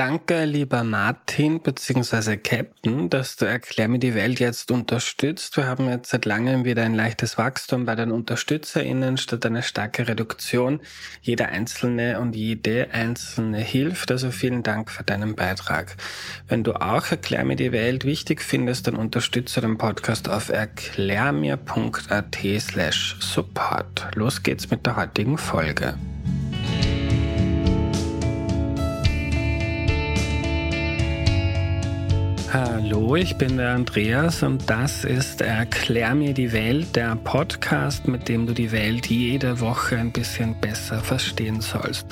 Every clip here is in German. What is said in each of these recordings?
Danke, lieber Martin bzw. Captain, dass du Erklär mir die Welt jetzt unterstützt. Wir haben jetzt seit langem wieder ein leichtes Wachstum bei den UnterstützerInnen statt eine starke Reduktion. Jeder Einzelne und jede Einzelne hilft. Also vielen Dank für deinen Beitrag. Wenn du auch Erklär mir die Welt wichtig findest, dann unterstütze den Podcast auf erklärmir.at slash support. Los geht's mit der heutigen Folge. Hallo, ich bin der Andreas und das ist Erklär mir die Welt, der Podcast, mit dem du die Welt jede Woche ein bisschen besser verstehen sollst.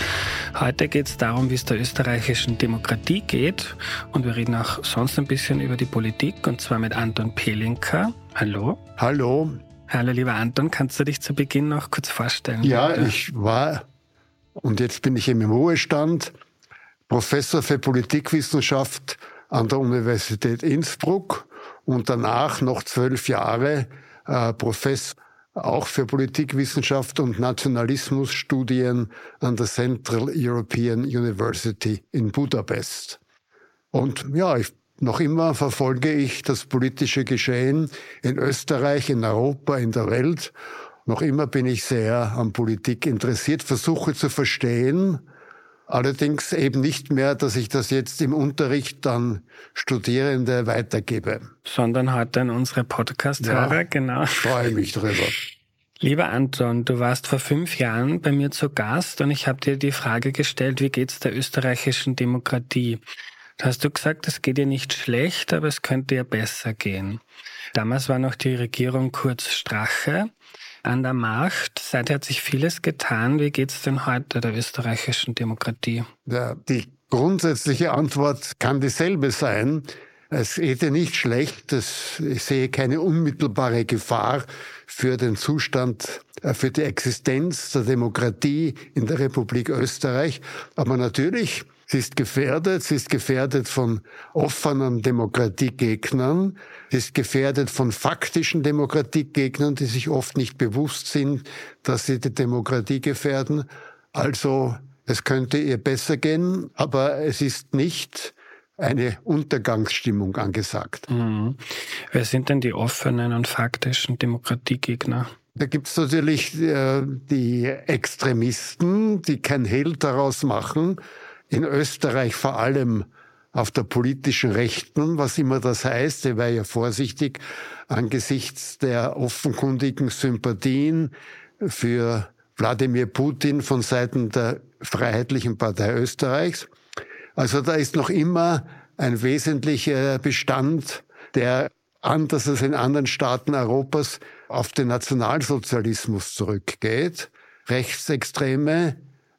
Heute geht es darum, wie es der österreichischen Demokratie geht und wir reden auch sonst ein bisschen über die Politik und zwar mit Anton Pelinka. Hallo. Hallo. Hallo, lieber Anton, kannst du dich zu Beginn noch kurz vorstellen? Ja, bitte? ich war und jetzt bin ich im Ruhestand Professor für Politikwissenschaft an der Universität Innsbruck und danach noch zwölf Jahre äh, Professor auch für Politikwissenschaft und Nationalismusstudien an der Central European University in Budapest. Und ja, ich, noch immer verfolge ich das politische Geschehen in Österreich, in Europa, in der Welt. Noch immer bin ich sehr an Politik interessiert, versuche zu verstehen, Allerdings eben nicht mehr, dass ich das jetzt im Unterricht an Studierende weitergebe. Sondern heute an unsere Podcast-Hörer, ja, genau. Freue mich drüber. Lieber Anton, du warst vor fünf Jahren bei mir zu Gast und ich habe dir die Frage gestellt, wie geht's der österreichischen Demokratie? Da hast du gesagt, es geht ihr nicht schlecht, aber es könnte ihr besser gehen. Damals war noch die Regierung Kurz Strache an der Macht. Seither hat sich vieles getan. Wie geht es denn heute der österreichischen Demokratie? Ja, die grundsätzliche Antwort kann dieselbe sein. Es geht ja nicht schlecht. ich sehe keine unmittelbare Gefahr für den Zustand, äh, für die Existenz der Demokratie in der Republik Österreich. Aber natürlich Sie ist gefährdet. Sie ist gefährdet von offenen Demokratiegegnern. Sie ist gefährdet von faktischen Demokratiegegnern, die sich oft nicht bewusst sind, dass sie die Demokratie gefährden. Also es könnte ihr besser gehen, aber es ist nicht eine Untergangsstimmung angesagt. Mhm. Wer sind denn die offenen und faktischen Demokratiegegner? Da gibt's natürlich äh, die Extremisten, die kein Hehl daraus machen, in Österreich vor allem auf der politischen Rechten, was immer das heißt. Er war ja vorsichtig angesichts der offenkundigen Sympathien für Wladimir Putin von Seiten der Freiheitlichen Partei Österreichs. Also da ist noch immer ein wesentlicher Bestand, der anders als in anderen Staaten Europas auf den Nationalsozialismus zurückgeht. Rechtsextreme,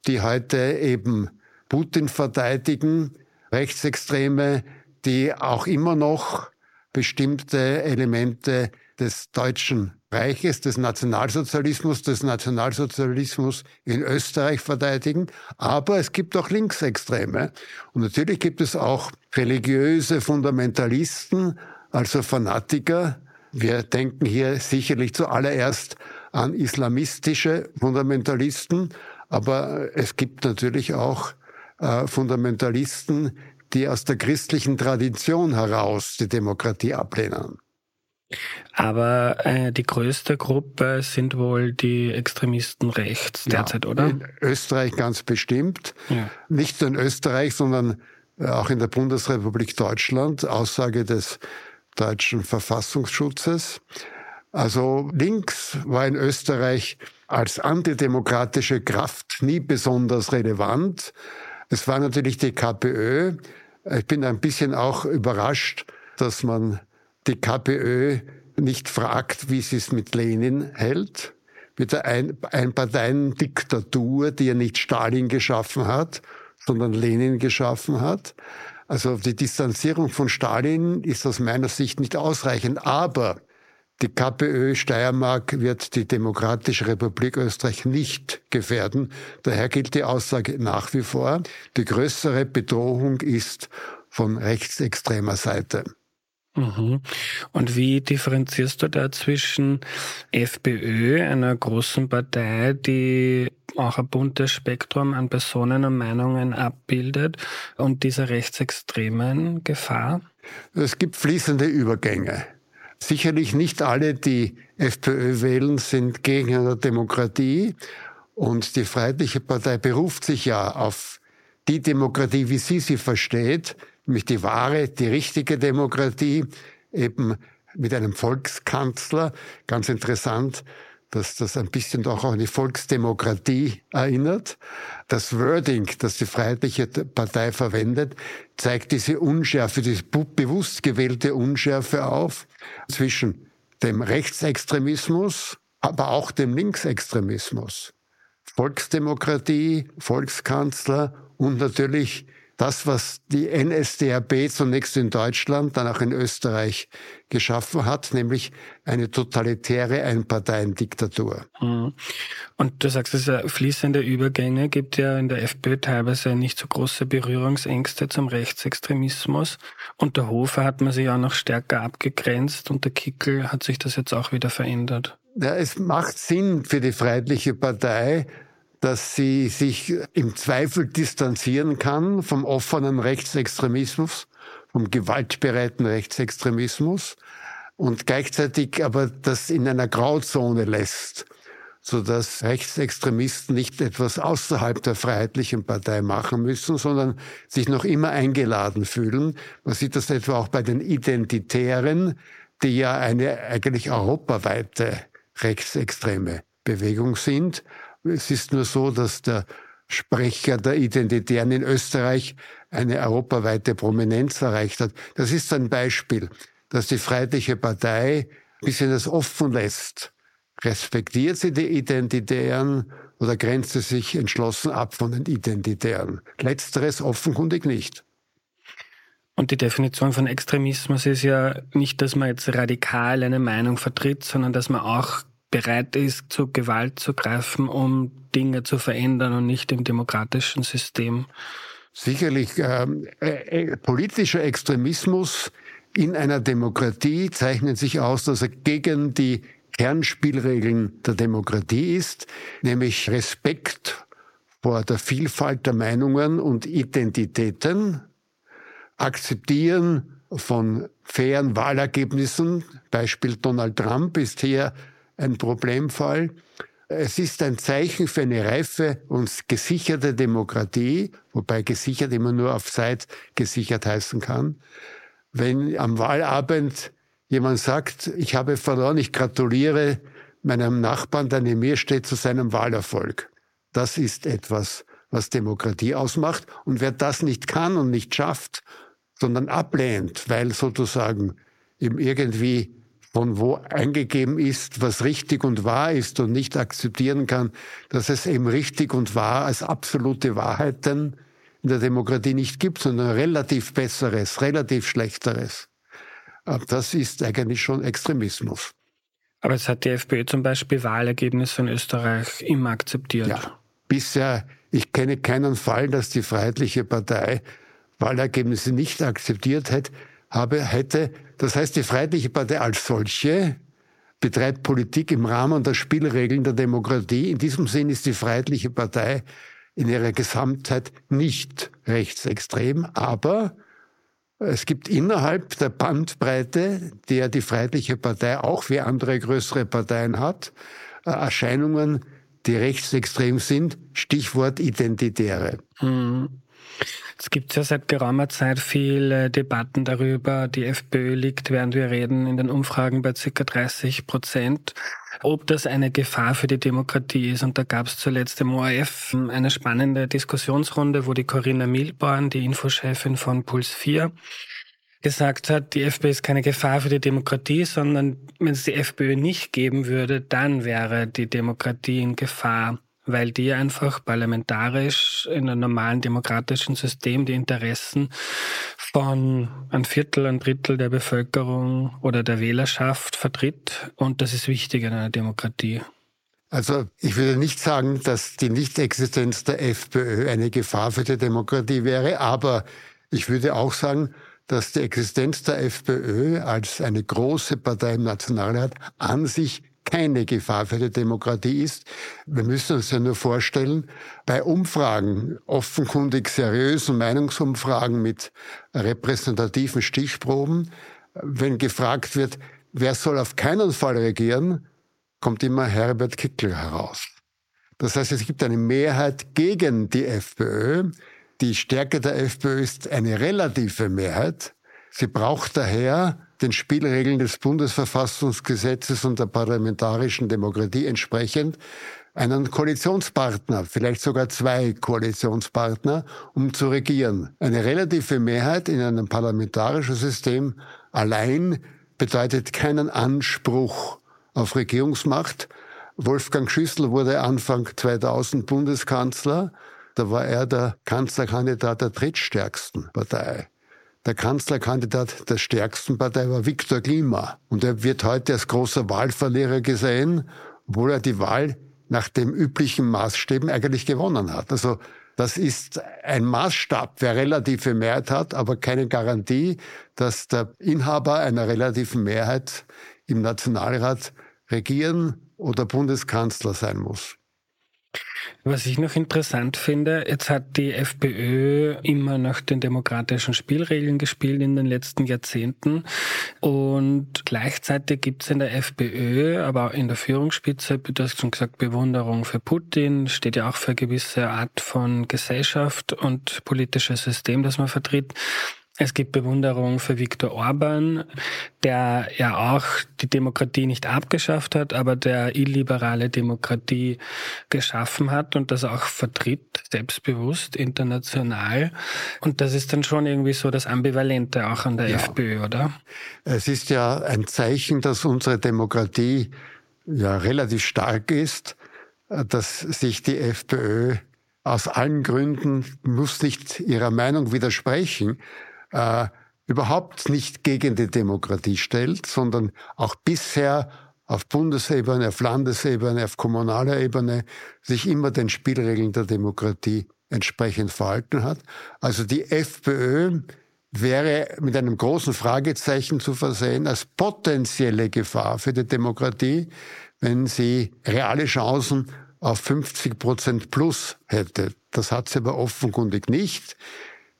die heute eben Putin verteidigen, Rechtsextreme, die auch immer noch bestimmte Elemente des Deutschen Reiches, des Nationalsozialismus, des Nationalsozialismus in Österreich verteidigen. Aber es gibt auch Linksextreme. Und natürlich gibt es auch religiöse Fundamentalisten, also Fanatiker. Wir denken hier sicherlich zuallererst an islamistische Fundamentalisten. Aber es gibt natürlich auch äh, Fundamentalisten, die aus der christlichen Tradition heraus die Demokratie ablehnen. Aber äh, die größte Gruppe sind wohl die Extremisten rechts derzeit, ja, oder? In Österreich ganz bestimmt. Ja. Nicht nur in Österreich, sondern äh, auch in der Bundesrepublik Deutschland, Aussage des deutschen Verfassungsschutzes. Also links war in Österreich als antidemokratische Kraft nie besonders relevant. Es war natürlich die KPÖ. Ich bin ein bisschen auch überrascht, dass man die KPÖ nicht fragt, wie sie es mit Lenin hält, mit der Ein Einparteiendiktatur, die ja nicht Stalin geschaffen hat, sondern Lenin geschaffen hat. Also die Distanzierung von Stalin ist aus meiner Sicht nicht ausreichend, aber die KPÖ Steiermark wird die Demokratische Republik Österreich nicht gefährden. Daher gilt die Aussage nach wie vor, die größere Bedrohung ist von rechtsextremer Seite. Mhm. Und wie differenzierst du da zwischen FPÖ, einer großen Partei, die auch ein buntes Spektrum an Personen und Meinungen abbildet, und dieser rechtsextremen Gefahr? Es gibt fließende Übergänge. Sicherlich nicht alle, die FPÖ wählen, sind Gegner der Demokratie. Und die Freiheitliche Partei beruft sich ja auf die Demokratie, wie sie sie versteht, nämlich die wahre, die richtige Demokratie, eben mit einem Volkskanzler. Ganz interessant, dass das ein bisschen doch auch an die Volksdemokratie erinnert. Das Wording, das die Freiheitliche Partei verwendet, zeigt diese Unschärfe, diese bewusst gewählte Unschärfe auf zwischen dem Rechtsextremismus, aber auch dem Linksextremismus. Volksdemokratie, Volkskanzler und natürlich das, was die NSDAP zunächst in Deutschland, dann auch in Österreich geschaffen hat, nämlich eine totalitäre Einparteiendiktatur. Mhm. Und du sagst, es ja fließende Übergänge, gibt ja in der FPÖ teilweise nicht so große Berührungsängste zum Rechtsextremismus. Unter Hofer hat man sich auch noch stärker abgegrenzt. Unter Kickel hat sich das jetzt auch wieder verändert. Ja, es macht Sinn für die Freiheitliche Partei, dass sie sich im Zweifel distanzieren kann vom offenen Rechtsextremismus, vom gewaltbereiten Rechtsextremismus und gleichzeitig aber das in einer Grauzone lässt, so dass Rechtsextremisten nicht etwas außerhalb der Freiheitlichen Partei machen müssen, sondern sich noch immer eingeladen fühlen. Man sieht das etwa auch bei den Identitären, die ja eine eigentlich europaweite rechtsextreme Bewegung sind es ist nur so, dass der Sprecher der Identitären in Österreich eine europaweite Prominenz erreicht hat. Das ist ein Beispiel, dass die Freiheitliche Partei ein bisschen das offen lässt. Respektiert sie die Identitären oder grenzt sie sich entschlossen ab von den Identitären? Letzteres offenkundig nicht. Und die Definition von Extremismus ist ja nicht, dass man jetzt radikal eine Meinung vertritt, sondern dass man auch bereit ist, zu Gewalt zu greifen, um Dinge zu verändern und nicht im demokratischen System. Sicherlich ähm, äh, äh, politischer Extremismus in einer Demokratie zeichnet sich aus, dass er gegen die Kernspielregeln der Demokratie ist, nämlich Respekt vor der Vielfalt der Meinungen und Identitäten, Akzeptieren von fairen Wahlergebnissen, Beispiel Donald Trump ist hier ein Problemfall. Es ist ein Zeichen für eine reife und gesicherte Demokratie, wobei gesichert immer nur auf Zeit gesichert heißen kann. Wenn am Wahlabend jemand sagt, ich habe verloren, ich gratuliere meinem Nachbarn, der neben mir steht, zu seinem Wahlerfolg. Das ist etwas, was Demokratie ausmacht. Und wer das nicht kann und nicht schafft, sondern ablehnt, weil sozusagen ihm irgendwie von wo eingegeben ist, was richtig und wahr ist und nicht akzeptieren kann, dass es eben richtig und wahr als absolute Wahrheiten in der Demokratie nicht gibt, sondern relativ besseres, relativ schlechteres. Das ist eigentlich schon Extremismus. Aber es hat die FPÖ zum Beispiel Wahlergebnisse in Österreich immer akzeptiert. Ja, bisher, ich kenne keinen Fall, dass die Freiheitliche Partei Wahlergebnisse nicht akzeptiert hätte, habe, hätte. Das heißt, die Freiheitliche Partei als solche betreibt Politik im Rahmen der Spielregeln der Demokratie. In diesem Sinn ist die Freiheitliche Partei in ihrer Gesamtheit nicht rechtsextrem, aber es gibt innerhalb der Bandbreite, der die Freiheitliche Partei auch wie andere größere Parteien hat, äh, Erscheinungen, die rechtsextrem sind. Stichwort Identitäre. Mhm. Es gibt ja seit geraumer Zeit viele Debatten darüber. Die FPÖ liegt, während wir reden, in den Umfragen bei circa 30 Prozent. Ob das eine Gefahr für die Demokratie ist. Und da gab es zuletzt im ORF eine spannende Diskussionsrunde, wo die Corinna Milborn, die Infochefin von Puls 4, gesagt hat, die FPÖ ist keine Gefahr für die Demokratie, sondern wenn es die FPÖ nicht geben würde, dann wäre die Demokratie in Gefahr, weil die einfach parlamentarisch in einem normalen demokratischen System die Interessen von ein Viertel, ein Drittel der Bevölkerung oder der Wählerschaft vertritt. Und das ist wichtig in einer Demokratie. Also ich würde nicht sagen, dass die Nichtexistenz der FPÖ eine Gefahr für die Demokratie wäre, aber ich würde auch sagen, dass die Existenz der FPÖ als eine große Partei im Nationalrat an sich keine Gefahr für die Demokratie ist. Wir müssen uns ja nur vorstellen, bei Umfragen, offenkundig seriösen Meinungsumfragen mit repräsentativen Stichproben, wenn gefragt wird, wer soll auf keinen Fall regieren, kommt immer Herbert Kickl heraus. Das heißt, es gibt eine Mehrheit gegen die FPÖ. Die Stärke der FPÖ ist eine relative Mehrheit. Sie braucht daher den Spielregeln des Bundesverfassungsgesetzes und der parlamentarischen Demokratie entsprechend einen Koalitionspartner, vielleicht sogar zwei Koalitionspartner, um zu regieren. Eine relative Mehrheit in einem parlamentarischen System allein bedeutet keinen Anspruch auf Regierungsmacht. Wolfgang Schüssel wurde Anfang 2000 Bundeskanzler. Da war er der Kanzlerkandidat der drittstärksten Partei. Der Kanzlerkandidat der stärksten Partei war Viktor Klima. Und er wird heute als großer Wahlverlierer gesehen, obwohl er die Wahl nach dem üblichen Maßstäben eigentlich gewonnen hat. Also das ist ein Maßstab, wer relative Mehrheit hat, aber keine Garantie, dass der Inhaber einer relativen Mehrheit im Nationalrat regieren oder Bundeskanzler sein muss. Was ich noch interessant finde, jetzt hat die FPÖ immer nach den demokratischen Spielregeln gespielt in den letzten Jahrzehnten und gleichzeitig gibt es in der FPÖ, aber auch in der Führungsspitze, du hast schon gesagt, Bewunderung für Putin, steht ja auch für eine gewisse Art von Gesellschaft und politisches System, das man vertritt. Es gibt Bewunderung für Viktor Orban, der ja auch die Demokratie nicht abgeschafft hat, aber der illiberale Demokratie geschaffen hat und das auch vertritt, selbstbewusst, international. Und das ist dann schon irgendwie so das Ambivalente auch an der ja. FPÖ, oder? Es ist ja ein Zeichen, dass unsere Demokratie ja relativ stark ist, dass sich die FPÖ aus allen Gründen muss nicht ihrer Meinung widersprechen, äh, überhaupt nicht gegen die Demokratie stellt, sondern auch bisher auf Bundesebene, auf Landesebene, auf kommunaler Ebene sich immer den Spielregeln der Demokratie entsprechend verhalten hat. Also die FPÖ wäre mit einem großen Fragezeichen zu versehen als potenzielle Gefahr für die Demokratie, wenn sie reale Chancen auf 50 Prozent plus hätte. Das hat sie aber offenkundig nicht.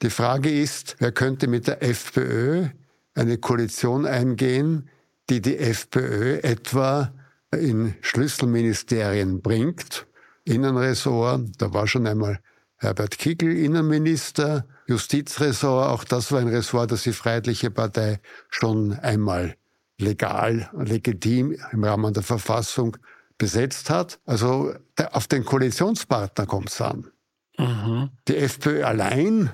Die Frage ist, wer könnte mit der FPÖ eine Koalition eingehen, die die FPÖ etwa in Schlüsselministerien bringt. Innenressort, da war schon einmal Herbert Kickl Innenminister, Justizressort, auch das war ein Ressort, das die Freiheitliche Partei schon einmal legal, legitim im Rahmen der Verfassung besetzt hat. Also auf den Koalitionspartner kommt es an. Mhm. Die FPÖ allein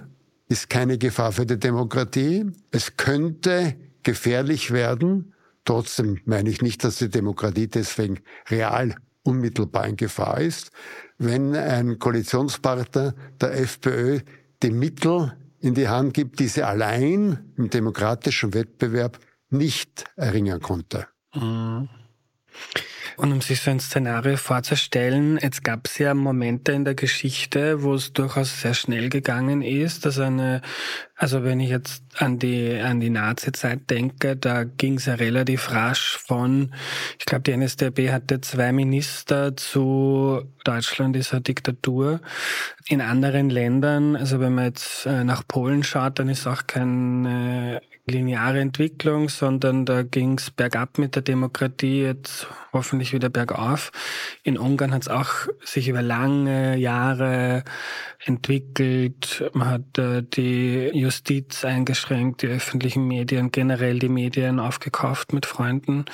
ist keine Gefahr für die Demokratie. Es könnte gefährlich werden. Trotzdem meine ich nicht, dass die Demokratie deswegen real unmittelbar in Gefahr ist, wenn ein Koalitionspartner der FPÖ die Mittel in die Hand gibt, die sie allein im demokratischen Wettbewerb nicht erringen konnte. Mhm. Und um sich so ein Szenario vorzustellen, jetzt gab es ja Momente in der Geschichte, wo es durchaus sehr schnell gegangen ist, dass eine, also wenn ich jetzt an die an die Nazi-Zeit denke, da ging es ja relativ rasch von, ich glaube, die NSDAP hatte zwei Minister zu Deutschland eine Diktatur. In anderen Ländern, also wenn man jetzt äh, nach Polen schaut, dann ist auch keine lineare Entwicklung, sondern da ging es bergab mit der Demokratie, jetzt hoffentlich wieder bergauf. In Ungarn hat es auch sich über lange Jahre entwickelt. Man hat äh, die Justiz eingeschränkt, die öffentlichen Medien, generell die Medien aufgekauft mit Freunden.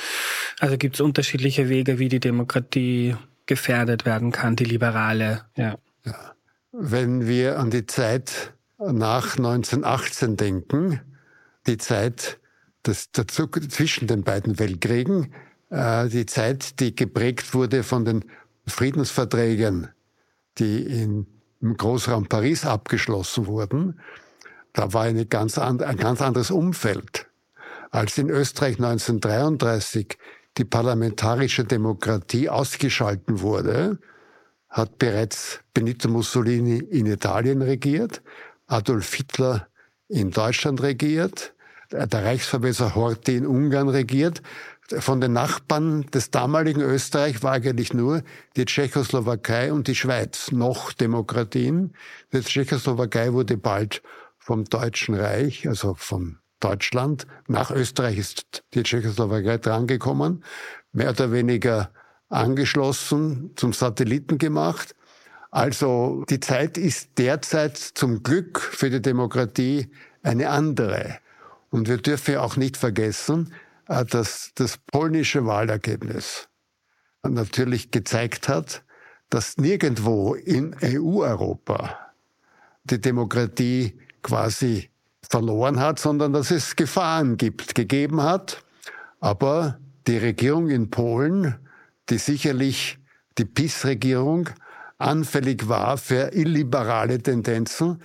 Also gibt es unterschiedliche Wege, wie die Demokratie gefährdet werden kann, die liberale. Ja. Wenn wir an die Zeit nach 1918 denken, die Zeit des, dazu, zwischen den beiden Weltkriegen, äh, die Zeit, die geprägt wurde von den Friedensverträgen, die in, im Großraum Paris abgeschlossen wurden. Da war eine ganz and, ein ganz anderes Umfeld. Als in Österreich 1933 die parlamentarische Demokratie ausgeschalten wurde, hat bereits Benito Mussolini in Italien regiert, Adolf Hitler in Deutschland regiert, der Reichsverbesser Horthy in Ungarn regiert. Von den Nachbarn des damaligen Österreich war eigentlich nur die Tschechoslowakei und die Schweiz noch Demokratien. Die Tschechoslowakei wurde bald vom Deutschen Reich, also von Deutschland, nach Österreich ist die Tschechoslowakei drangekommen, mehr oder weniger angeschlossen, zum Satelliten gemacht. Also die Zeit ist derzeit zum Glück für die Demokratie eine andere. Und wir dürfen auch nicht vergessen, äh, dass das polnische Wahlergebnis natürlich gezeigt hat, dass nirgendwo in EU-Europa die Demokratie quasi verloren hat, sondern dass es Gefahren gibt, gegeben hat. Aber die Regierung in Polen, die sicherlich die PIS-Regierung anfällig war für illiberale Tendenzen,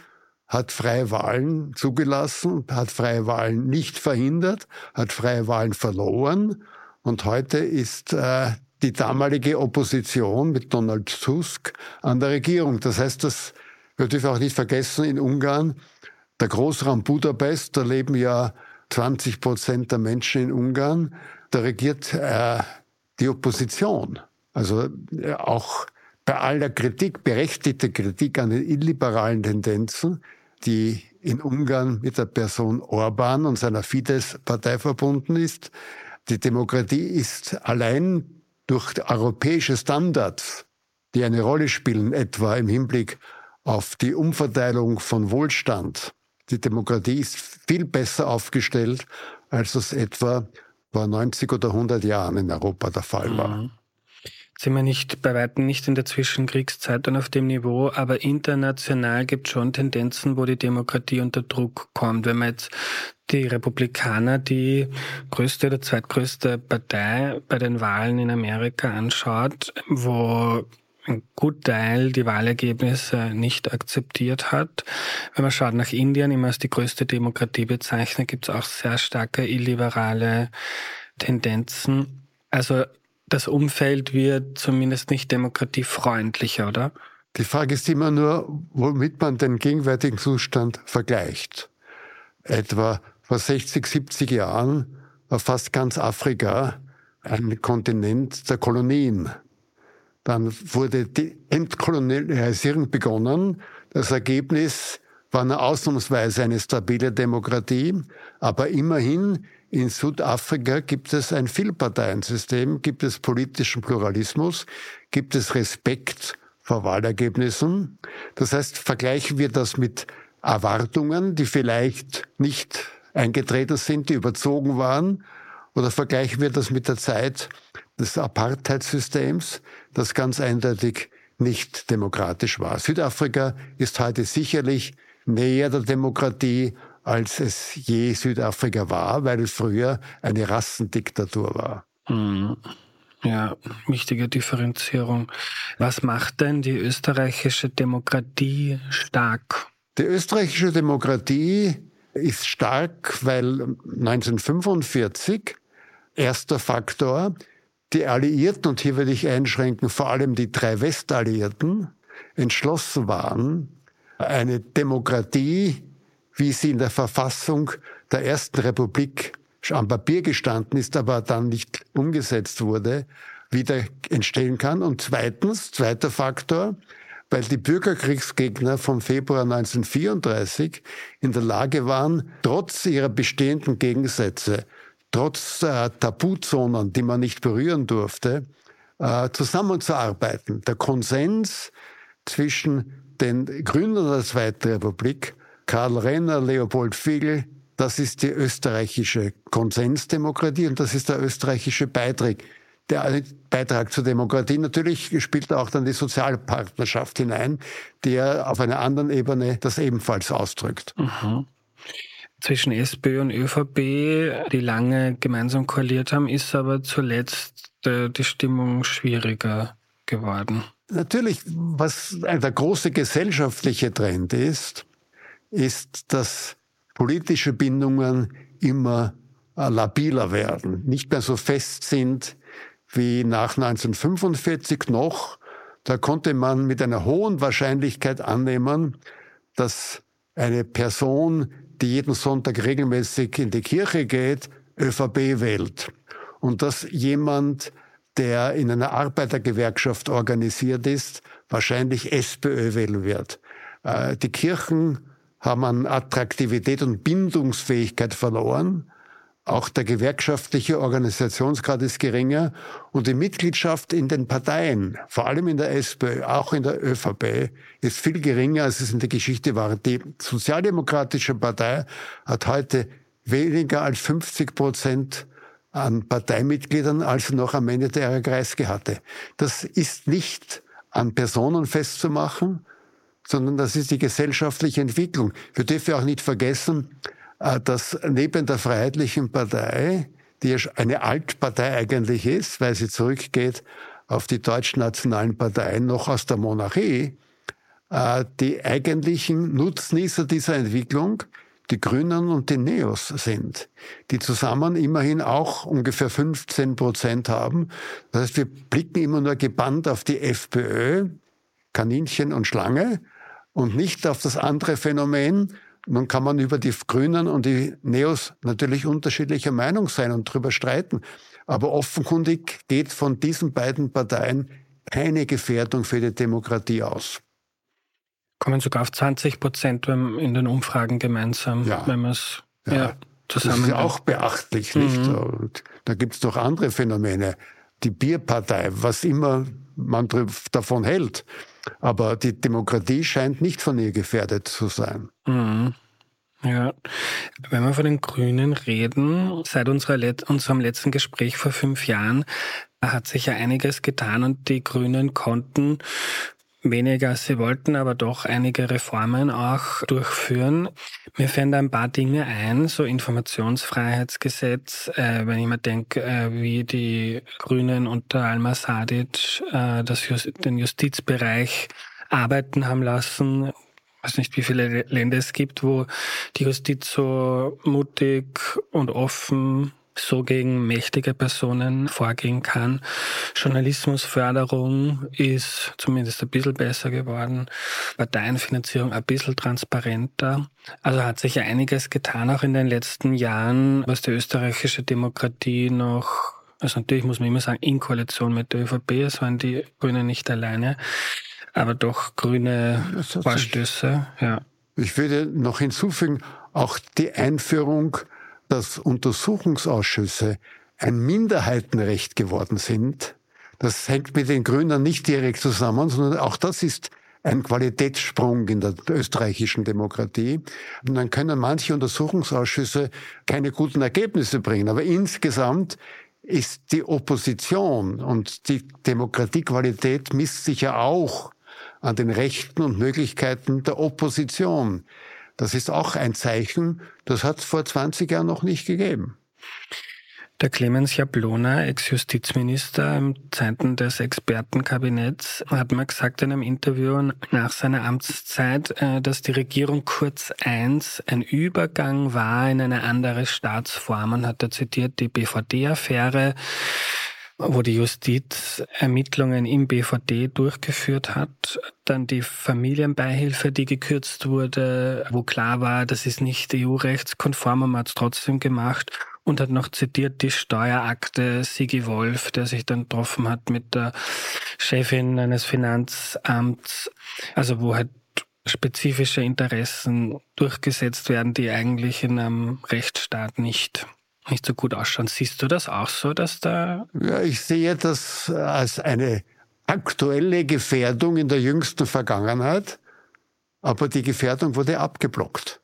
hat freie Wahlen zugelassen, hat freie Wahlen nicht verhindert, hat freie Wahlen verloren. Und heute ist äh, die damalige Opposition mit Donald Tusk an der Regierung. Das heißt, das wir dürfen auch nicht vergessen, in Ungarn, der Großraum Budapest, da leben ja 20 Prozent der Menschen in Ungarn, da regiert äh, die Opposition. Also äh, auch bei aller Kritik, berechtigter Kritik an den illiberalen Tendenzen, die in Ungarn mit der Person Orban und seiner Fidesz-Partei verbunden ist. Die Demokratie ist allein durch europäische Standards, die eine Rolle spielen, etwa im Hinblick auf die Umverteilung von Wohlstand. Die Demokratie ist viel besser aufgestellt, als es etwa vor 90 oder 100 Jahren in Europa der Fall war. Mhm sind wir nicht bei weitem nicht in der Zwischenkriegszeit dann auf dem Niveau, aber international gibt es schon Tendenzen, wo die Demokratie unter Druck kommt. Wenn man jetzt die Republikaner, die größte oder zweitgrößte Partei bei den Wahlen in Amerika anschaut, wo ein gut Teil die Wahlergebnisse nicht akzeptiert hat. Wenn man schaut nach Indien, immer als die größte Demokratie bezeichnet, gibt es auch sehr starke illiberale Tendenzen. Also das Umfeld wird zumindest nicht demokratiefreundlicher, oder? Die Frage ist immer nur, womit man den gegenwärtigen Zustand vergleicht. Etwa vor 60, 70 Jahren war fast ganz Afrika ein Kontinent der Kolonien. Dann wurde die Entkolonialisierung begonnen. Das Ergebnis war eine ausnahmsweise eine stabile Demokratie, aber immerhin in Südafrika gibt es ein Vielparteiensystem, gibt es politischen Pluralismus, gibt es Respekt vor Wahlergebnissen. Das heißt, vergleichen wir das mit Erwartungen, die vielleicht nicht eingetreten sind, die überzogen waren, oder vergleichen wir das mit der Zeit des Apartheidssystems, das ganz eindeutig nicht demokratisch war. Südafrika ist heute sicherlich näher der Demokratie als es je Südafrika war, weil es früher eine Rassendiktatur war. Mhm. Ja, wichtige Differenzierung. Was macht denn die österreichische Demokratie stark? Die österreichische Demokratie ist stark, weil 1945 erster Faktor die Alliierten, und hier würde ich einschränken, vor allem die drei Westalliierten, entschlossen waren, eine Demokratie wie sie in der Verfassung der Ersten Republik am Papier gestanden ist, aber dann nicht umgesetzt wurde, wieder entstehen kann. Und zweitens, zweiter Faktor, weil die Bürgerkriegsgegner vom Februar 1934 in der Lage waren, trotz ihrer bestehenden Gegensätze, trotz äh, Tabuzonen, die man nicht berühren durfte, äh, zusammenzuarbeiten. Der Konsens zwischen den Gründern der Zweiten Republik Karl Renner, Leopold Fiegel, das ist die österreichische Konsensdemokratie und das ist der österreichische Beitrag. Der Beitrag zur Demokratie natürlich spielt auch dann die Sozialpartnerschaft hinein, der auf einer anderen Ebene das ebenfalls ausdrückt. Mhm. zwischen SPÖ und ÖVP, die lange gemeinsam koaliert haben, ist aber zuletzt äh, die Stimmung schwieriger geworden. Natürlich, was der große gesellschaftliche Trend ist, ist, dass politische Bindungen immer äh, labiler werden, nicht mehr so fest sind wie nach 1945 noch. Da konnte man mit einer hohen Wahrscheinlichkeit annehmen, dass eine Person, die jeden Sonntag regelmäßig in die Kirche geht, ÖVP wählt. Und dass jemand, der in einer Arbeitergewerkschaft organisiert ist, wahrscheinlich SPÖ wählen wird. Äh, die Kirchen haben an Attraktivität und Bindungsfähigkeit verloren. Auch der gewerkschaftliche Organisationsgrad ist geringer und die Mitgliedschaft in den Parteien, vor allem in der SPÖ, auch in der ÖVP, ist viel geringer, als es in der Geschichte war. Die Sozialdemokratische Partei hat heute weniger als 50 Prozent an Parteimitgliedern, als sie noch am Ende der Ära Kreisky hatte. Das ist nicht an Personen festzumachen, sondern das ist die gesellschaftliche Entwicklung. Wir dürfen auch nicht vergessen, äh, dass neben der Freiheitlichen Partei, die eine Altpartei eigentlich ist, weil sie zurückgeht auf die deutschen nationalen Parteien noch aus der Monarchie, äh, die eigentlichen Nutznießer dieser Entwicklung die Grünen und die Neos sind, die zusammen immerhin auch ungefähr 15 Prozent haben. Das heißt, wir blicken immer nur gebannt auf die FPÖ, Kaninchen und Schlange und nicht auf das andere Phänomen. Nun kann man über die Grünen und die Neos natürlich unterschiedlicher Meinung sein und darüber streiten. Aber offenkundig geht von diesen beiden Parteien keine Gefährdung für die Demokratie aus. Kommen sogar auf 20 Prozent in den Umfragen gemeinsam, ja. wenn man es ja. ja, zusammen. Das ist ja auch beachtlich, nicht? Mhm. Und da gibt es noch andere Phänomene. Die Bierpartei, was immer man davon hält. Aber die Demokratie scheint nicht von ihr gefährdet zu sein. Mhm. Ja, wenn wir von den Grünen reden, seit Let unserem letzten Gespräch vor fünf Jahren hat sich ja einiges getan und die Grünen konnten weniger als sie wollten, aber doch einige Reformen auch durchführen. Mir fällen da ein paar Dinge ein, so Informationsfreiheitsgesetz, äh, wenn ich mir denke, äh, wie die Grünen unter Alma Sadic äh, das Just den Justizbereich arbeiten haben lassen. Ich weiß nicht, wie viele Länder es gibt, wo die Justiz so mutig und offen so gegen mächtige Personen vorgehen kann. Journalismusförderung ist zumindest ein bisschen besser geworden. Parteienfinanzierung ein bisschen transparenter. Also hat sich einiges getan, auch in den letzten Jahren, was die österreichische Demokratie noch also natürlich muss man immer sagen, in Koalition mit der ÖVP, es waren die Grünen nicht alleine, aber doch grüne Vorstöße, ja. Ich würde noch hinzufügen, auch die Einführung dass Untersuchungsausschüsse ein Minderheitenrecht geworden sind. Das hängt mit den Grünen nicht direkt zusammen, sondern auch das ist ein Qualitätssprung in der österreichischen Demokratie. Und dann können manche Untersuchungsausschüsse keine guten Ergebnisse bringen. Aber insgesamt ist die Opposition und die Demokratiequalität misst sich ja auch an den Rechten und Möglichkeiten der Opposition. Das ist auch ein Zeichen, das hat es vor 20 Jahren noch nicht gegeben. Der Clemens Jablona, Ex-Justizminister im Zeiten des Expertenkabinetts, hat mal gesagt in einem Interview nach seiner Amtszeit, äh, dass die Regierung Kurz I ein Übergang war in eine andere Staatsform und hat da zitiert die BVD-Affäre, wo die Justiz Ermittlungen im BVD durchgeführt hat, dann die Familienbeihilfe, die gekürzt wurde, wo klar war, das ist nicht EU-rechtskonform, man hat es trotzdem gemacht und hat noch zitiert die Steuerakte Sigi Wolf, der sich dann getroffen hat mit der Chefin eines Finanzamts, also wo halt spezifische Interessen durchgesetzt werden, die eigentlich in einem Rechtsstaat nicht nicht so gut ausschauen. Siehst du das auch so, dass da... Ja, ich sehe das als eine aktuelle Gefährdung in der jüngsten Vergangenheit, aber die Gefährdung wurde abgeblockt.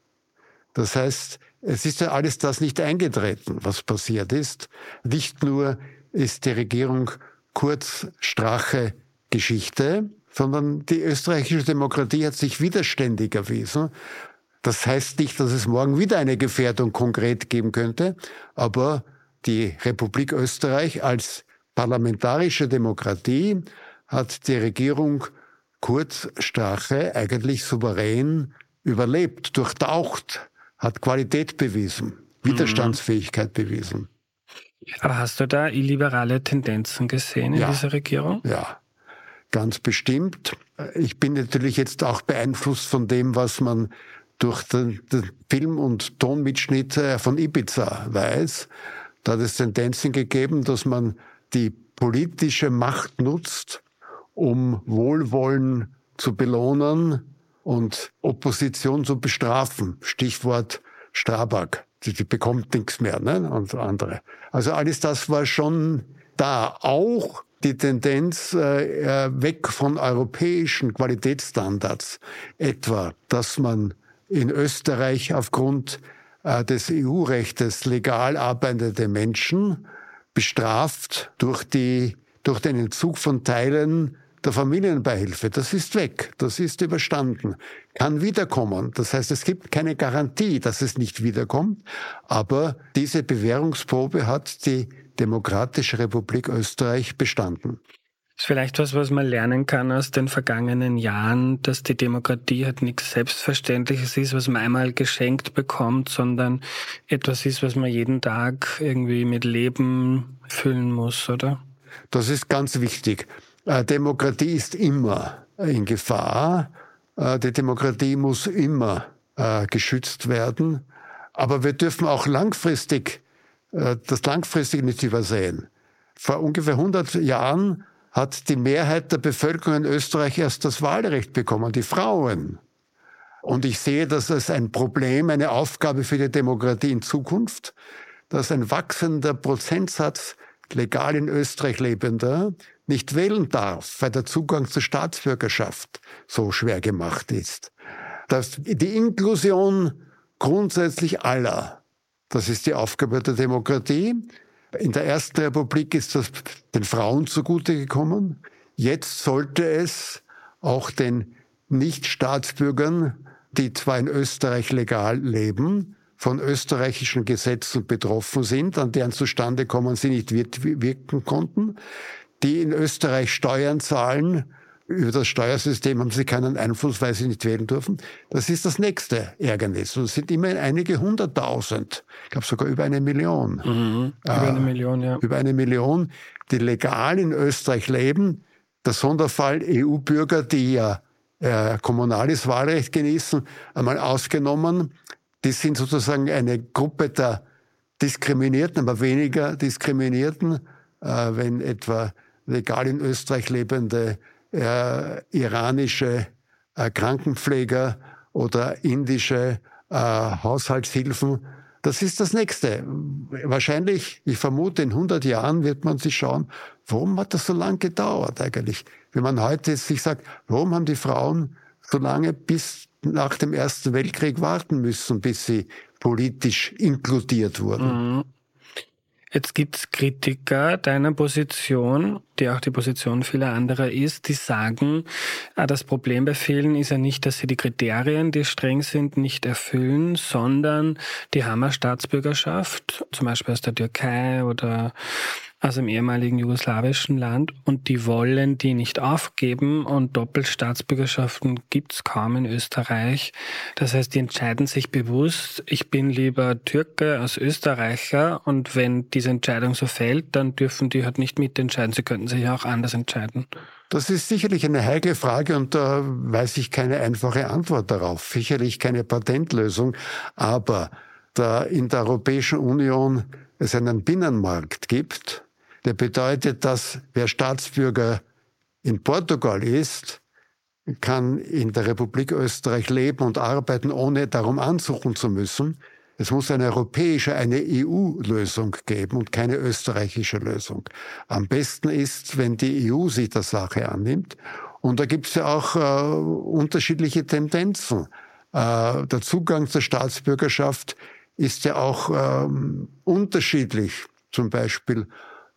Das heißt, es ist ja alles das nicht eingetreten, was passiert ist. Nicht nur ist die Regierung kurz Strache Geschichte, sondern die österreichische Demokratie hat sich widerständig erwiesen. Das heißt nicht, dass es morgen wieder eine Gefährdung konkret geben könnte, aber die Republik Österreich als parlamentarische Demokratie hat die Regierung Kurt Strache eigentlich souverän überlebt, durchtaucht, hat Qualität bewiesen, Widerstandsfähigkeit mhm. bewiesen. Aber hast du da illiberale Tendenzen gesehen in ja. dieser Regierung? Ja, ganz bestimmt. Ich bin natürlich jetzt auch beeinflusst von dem, was man durch den, den Film- und Tonmitschnitt äh, von Ibiza weiß. Da hat es Tendenzen gegeben, dass man die politische Macht nutzt, um Wohlwollen zu belohnen und Opposition zu bestrafen. Stichwort Strabag. Die, die bekommt nichts mehr, ne? Und andere. Also alles das war schon da. Auch die Tendenz äh, weg von europäischen Qualitätsstandards. Etwa, dass man in Österreich aufgrund äh, des EU-Rechtes legal arbeitende Menschen bestraft durch, die, durch den Entzug von Teilen der Familienbeihilfe. Das ist weg, das ist überstanden, kann wiederkommen. Das heißt, es gibt keine Garantie, dass es nicht wiederkommt, aber diese Bewährungsprobe hat die Demokratische Republik Österreich bestanden. Ist vielleicht was, was man lernen kann aus den vergangenen Jahren, dass die Demokratie halt nichts Selbstverständliches ist, was man einmal geschenkt bekommt, sondern etwas ist, was man jeden Tag irgendwie mit Leben füllen muss, oder? Das ist ganz wichtig. Äh, Demokratie ist immer in Gefahr. Äh, die Demokratie muss immer äh, geschützt werden. Aber wir dürfen auch langfristig das langfristig nicht übersehen. Vor ungefähr 100 Jahren hat die Mehrheit der Bevölkerung in Österreich erst das Wahlrecht bekommen, die Frauen. Und ich sehe das als ein Problem, eine Aufgabe für die Demokratie in Zukunft, dass ein wachsender Prozentsatz legal in Österreich lebender nicht wählen darf, weil der Zugang zur Staatsbürgerschaft so schwer gemacht ist. Dass die Inklusion grundsätzlich aller, das ist die Aufgabe der Demokratie, in der Ersten Republik ist das den Frauen zugute gekommen. Jetzt sollte es auch den Nicht-Staatsbürgern, die zwar in Österreich legal leben, von österreichischen Gesetzen betroffen sind, an deren Zustandekommen sie nicht wirken konnten, die in Österreich Steuern zahlen, über das Steuersystem haben sie keinen Einfluss, weil sie nicht wählen dürfen. Das ist das nächste Ärgernis. Und es sind immerhin einige hunderttausend, ich glaube sogar über eine Million. Mhm, über äh, eine Million, ja. Über eine Million, die legal in Österreich leben. Der Sonderfall EU-Bürger, die ja äh, kommunales Wahlrecht genießen, einmal ausgenommen. Die sind sozusagen eine Gruppe der Diskriminierten, aber weniger Diskriminierten, äh, wenn etwa legal in Österreich lebende äh, iranische äh, Krankenpfleger oder indische äh, Haushaltshilfen. Das ist das Nächste. Wahrscheinlich, ich vermute, in 100 Jahren wird man sich schauen, warum hat das so lange gedauert eigentlich? Wenn man heute sich sagt, warum haben die Frauen so lange bis nach dem Ersten Weltkrieg warten müssen, bis sie politisch inkludiert wurden? Mhm. Jetzt gibt's Kritiker deiner Position, die auch die Position vieler anderer ist, die sagen, ah, das Problem bei vielen ist ja nicht, dass sie die Kriterien, die streng sind, nicht erfüllen, sondern die haben eine Staatsbürgerschaft, zum Beispiel aus der Türkei oder aus dem ehemaligen jugoslawischen Land und die wollen die nicht aufgeben und Doppelstaatsbürgerschaften gibt's kaum in Österreich. Das heißt, die entscheiden sich bewusst, ich bin lieber Türke als Österreicher und wenn diese Entscheidung so fällt, dann dürfen die halt nicht mitentscheiden. Sie könnten sich auch anders entscheiden. Das ist sicherlich eine heikle Frage und da weiß ich keine einfache Antwort darauf. Sicherlich keine Patentlösung, aber da in der Europäischen Union es einen Binnenmarkt gibt, der bedeutet, dass wer Staatsbürger in Portugal ist, kann in der Republik Österreich leben und arbeiten, ohne darum ansuchen zu müssen. Es muss eine europäische, eine EU-Lösung geben und keine österreichische Lösung. Am besten ist, wenn die EU sich der Sache annimmt. Und da gibt es ja auch äh, unterschiedliche Tendenzen. Äh, der Zugang zur Staatsbürgerschaft ist ja auch ähm, unterschiedlich. Zum Beispiel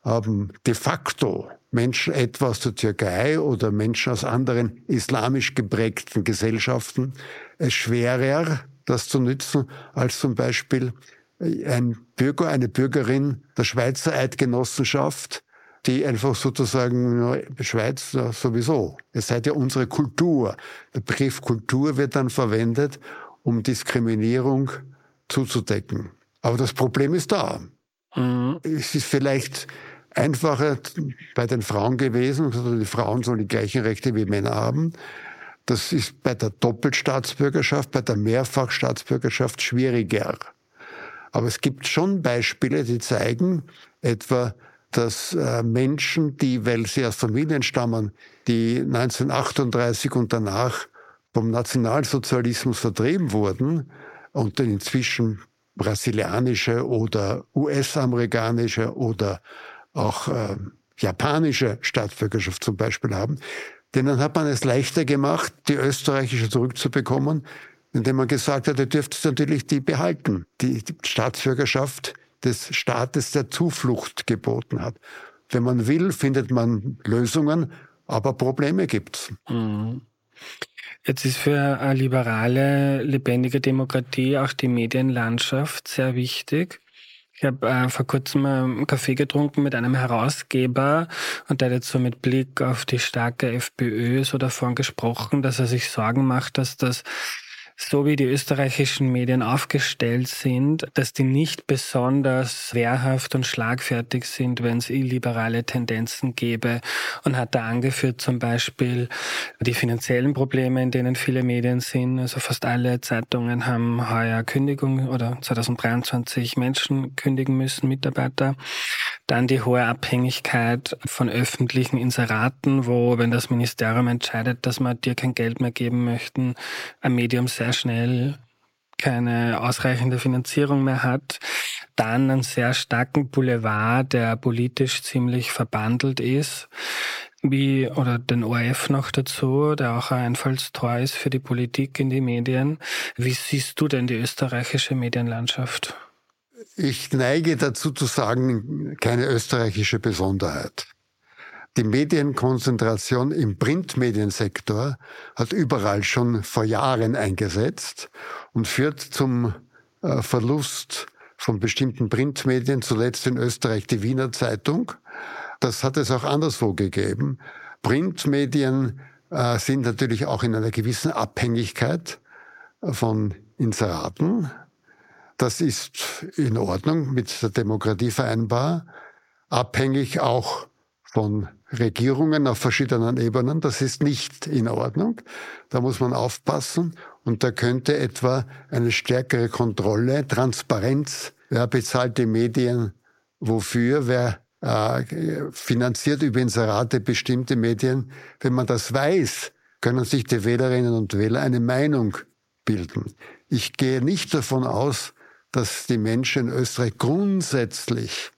haben de facto Menschen etwa aus der Türkei oder Menschen aus anderen islamisch geprägten Gesellschaften es schwerer, das zu nützen, als zum Beispiel ein Bürger, eine Bürgerin der Schweizer Eidgenossenschaft, die einfach sozusagen, Schweiz sowieso, ihr seid ja unsere Kultur. Der Begriff Kultur wird dann verwendet, um Diskriminierung zuzudecken. Aber das Problem ist da. Mhm. Es ist vielleicht einfacher bei den Frauen gewesen, also die Frauen sollen die gleichen Rechte wie Männer haben. Das ist bei der Doppelstaatsbürgerschaft, bei der Mehrfachstaatsbürgerschaft schwieriger. Aber es gibt schon Beispiele, die zeigen, etwa, dass äh, Menschen, die, weil sie aus Familien stammen, die 1938 und danach vom Nationalsozialismus vertrieben wurden und inzwischen brasilianische oder US-amerikanische oder auch äh, japanische Staatsbürgerschaft zum Beispiel haben, denen hat man es leichter gemacht, die österreichische zurückzubekommen, indem man gesagt hat, ihr dürft natürlich die behalten, die Staatsbürgerschaft des Staates der Zuflucht geboten hat. Wenn man will, findet man Lösungen, aber Probleme gibt's. Mhm. Jetzt ist für eine liberale, lebendige Demokratie auch die Medienlandschaft sehr wichtig. Ich habe äh, vor kurzem einen Kaffee getrunken mit einem Herausgeber und der hat jetzt so mit Blick auf die starke FPÖ so davon gesprochen, dass er sich Sorgen macht, dass das so wie die österreichischen Medien aufgestellt sind, dass die nicht besonders wehrhaft und schlagfertig sind, wenn es illiberale Tendenzen gäbe. Und hat da angeführt zum Beispiel die finanziellen Probleme, in denen viele Medien sind. Also fast alle Zeitungen haben heuer Kündigung oder 2023 Menschen kündigen müssen, Mitarbeiter. Dann die hohe Abhängigkeit von öffentlichen Inseraten, wo, wenn das Ministerium entscheidet, dass man dir kein Geld mehr geben möchten, ein Medium sehr schnell keine ausreichende Finanzierung mehr hat. Dann einen sehr starken Boulevard, der politisch ziemlich verbandelt ist. Wie, oder den ORF noch dazu, der auch ein Einfallstor ist für die Politik in die Medien. Wie siehst du denn die österreichische Medienlandschaft? Ich neige dazu zu sagen, keine österreichische Besonderheit. Die Medienkonzentration im Printmediensektor hat überall schon vor Jahren eingesetzt und führt zum äh, Verlust von bestimmten Printmedien, zuletzt in Österreich die Wiener Zeitung. Das hat es auch anderswo gegeben. Printmedien äh, sind natürlich auch in einer gewissen Abhängigkeit von Inseraten. Das ist in Ordnung, mit der Demokratie vereinbar. Abhängig auch von Regierungen auf verschiedenen Ebenen. Das ist nicht in Ordnung. Da muss man aufpassen. Und da könnte etwa eine stärkere Kontrolle, Transparenz, wer bezahlt die Medien, wofür, wer äh, finanziert über Inserate bestimmte Medien. Wenn man das weiß, können sich die Wählerinnen und Wähler eine Meinung bilden. Ich gehe nicht davon aus, dass die Menschen in Österreich grundsätzlich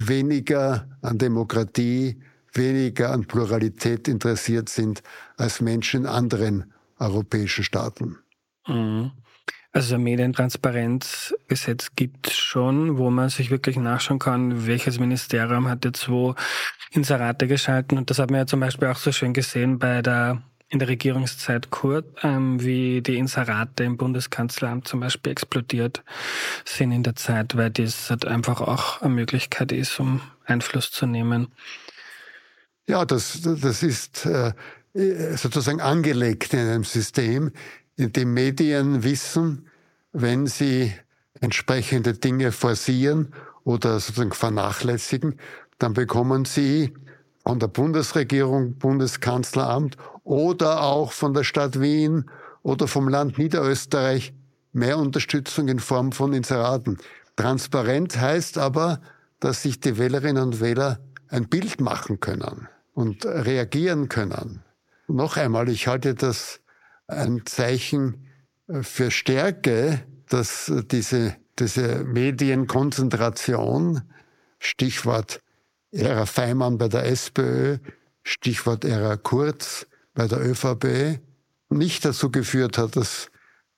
weniger an Demokratie, weniger an Pluralität interessiert sind als Menschen in anderen europäischen Staaten. Mhm. Also Medientransparenzgesetz gibt schon, wo man sich wirklich nachschauen kann, welches Ministerium hat jetzt wo Inserate geschalten. Und das hat man ja zum Beispiel auch so schön gesehen bei der in der Regierungszeit Kurt, ähm, wie die Inserate im Bundeskanzleramt zum Beispiel explodiert sind in der Zeit, weil das halt einfach auch eine Möglichkeit ist, um Einfluss zu nehmen. Ja, das, das ist äh, sozusagen angelegt in einem System, in dem Medien wissen, wenn sie entsprechende Dinge forcieren oder sozusagen vernachlässigen, dann bekommen sie von der Bundesregierung, Bundeskanzleramt oder auch von der Stadt Wien oder vom Land Niederösterreich mehr Unterstützung in Form von Inseraten. Transparent heißt aber, dass sich die Wählerinnen und Wähler ein Bild machen können und reagieren können. Noch einmal, ich halte das ein Zeichen für Stärke, dass diese, diese Medienkonzentration, Stichwort Ära Feimann bei der SPÖ, Stichwort Ära Kurz bei der ÖVP, nicht dazu geführt hat, dass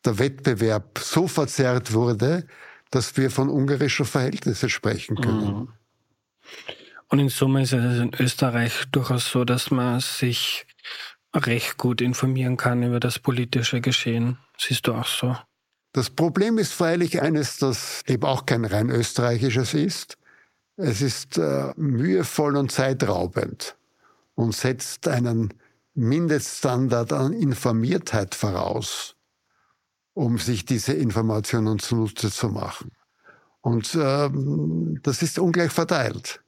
der Wettbewerb so verzerrt wurde, dass wir von ungarischen Verhältnissen sprechen können. Mhm. Und in Summe ist es in Österreich durchaus so, dass man sich recht gut informieren kann über das politische Geschehen. Siehst du auch so? Das Problem ist freilich eines, das eben auch kein rein österreichisches ist. Es ist äh, mühevoll und zeitraubend und setzt einen Mindeststandard an Informiertheit voraus, um sich diese Informationen zunutze zu machen. Und ähm, das ist ungleich verteilt.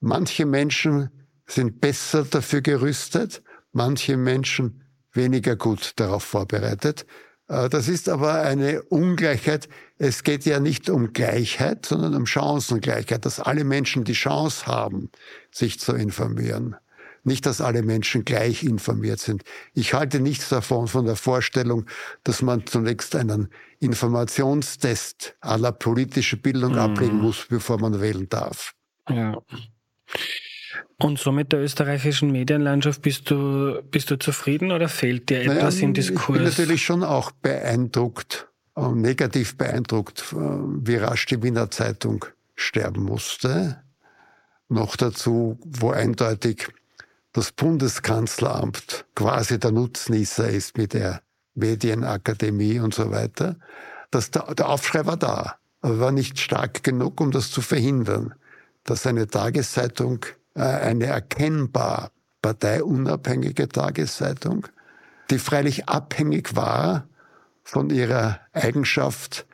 Manche Menschen sind besser dafür gerüstet, manche Menschen weniger gut darauf vorbereitet. Äh, das ist aber eine Ungleichheit. Es geht ja nicht um Gleichheit, sondern um Chancengleichheit, dass alle Menschen die Chance haben, sich zu informieren. Nicht, dass alle Menschen gleich informiert sind. Ich halte nichts davon von der Vorstellung, dass man zunächst einen Informationstest aller politische Bildung mhm. ablegen muss, bevor man wählen darf. Ja. Und so mit der österreichischen Medienlandschaft bist du, bist du zufrieden oder fehlt dir etwas naja, im Diskurs? Ich bin natürlich schon auch beeindruckt, negativ beeindruckt, äh, wie rasch die Wiener Zeitung sterben musste. Noch dazu, wo eindeutig das Bundeskanzleramt quasi der Nutznießer ist mit der Medienakademie und so weiter. Das, der, Aufschrei war da, aber war nicht stark genug, um das zu verhindern, dass eine Tageszeitung äh, eine erkennbar parteiunabhängige Tageszeitung, die freilich abhängig war von ihrer Eigenschaft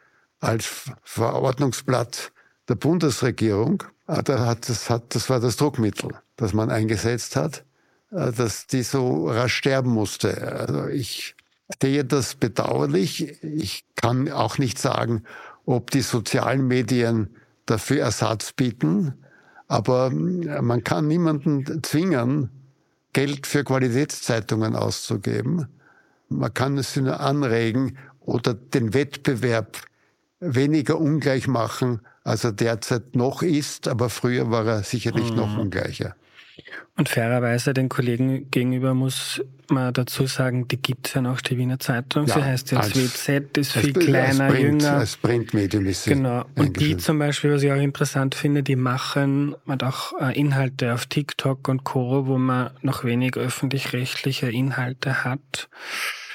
als Verordnungsblatt der Bundesregierung. Ah, das, hat, das war das Druckmittel, das man eingesetzt hat, äh, dass die so rasch sterben musste. Also ich sehe das bedauerlich. Ich kann auch nicht sagen, ob die sozialen Medien dafür Ersatz bieten. Aber äh, man kann niemanden zwingen, Geld für Qualitätszeitungen auszugeben. Man kann es nur anregen oder den Wettbewerb weniger ungleich machen, als er derzeit noch ist, aber früher war er sicherlich mhm. noch ungleicher. Und fairerweise den Kollegen gegenüber muss man dazu sagen, die gibt es ja noch, die Wiener Zeitung. Ja, sie heißt jetzt WZ, ist viel als, kleiner, als Print, jünger. Als Printmedium ist sie. Genau. Und die zum Beispiel, was ich auch interessant finde, die machen, man hat auch äh, Inhalte auf TikTok und Co., wo man noch wenig öffentlich-rechtliche Inhalte hat.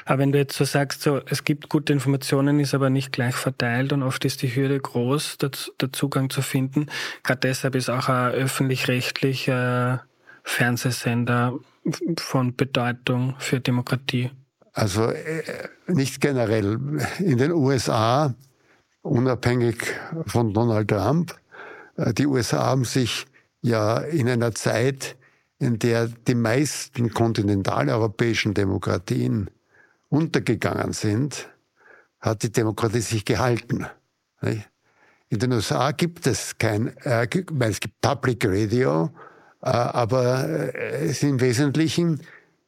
Aber wenn du jetzt so sagst, so, es gibt gute Informationen, ist aber nicht gleich verteilt und oft ist die Hürde groß, der Zugang zu finden. Gerade deshalb ist auch ein öffentlich-rechtlicher Fernsehsender von Bedeutung für Demokratie? Also äh, nicht generell. In den USA, unabhängig von Donald Trump, äh, die USA haben sich ja in einer Zeit, in der die meisten kontinentaleuropäischen Demokratien untergegangen sind, hat die Demokratie sich gehalten. In den USA gibt es kein, äh, es gibt Public Radio, aber äh, es sind im Wesentlichen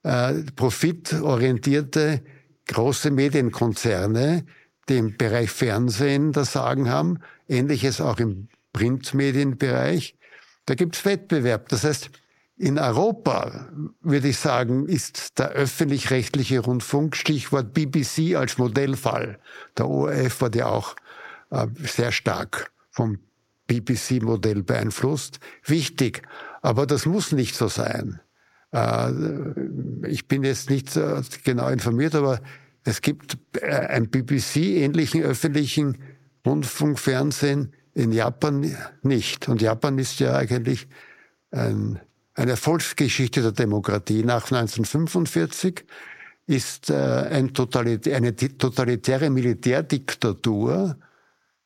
äh, profitorientierte große Medienkonzerne, die im Bereich Fernsehen das Sagen haben, ähnliches auch im Printmedienbereich. Da gibt's Wettbewerb. Das heißt, in Europa, würde ich sagen, ist der öffentlich-rechtliche Rundfunk, Stichwort BBC als Modellfall. Der ORF war ja auch sehr stark vom BBC-Modell beeinflusst, wichtig. Aber das muss nicht so sein. Äh, ich bin jetzt nicht genau informiert, aber es gibt äh, ein BBC-ähnlichen öffentlichen Rundfunkfernsehen in Japan nicht. Und Japan ist ja eigentlich ein, eine Volksgeschichte der Demokratie. Nach 1945 ist äh, ein Totalit eine totalitäre Militärdiktatur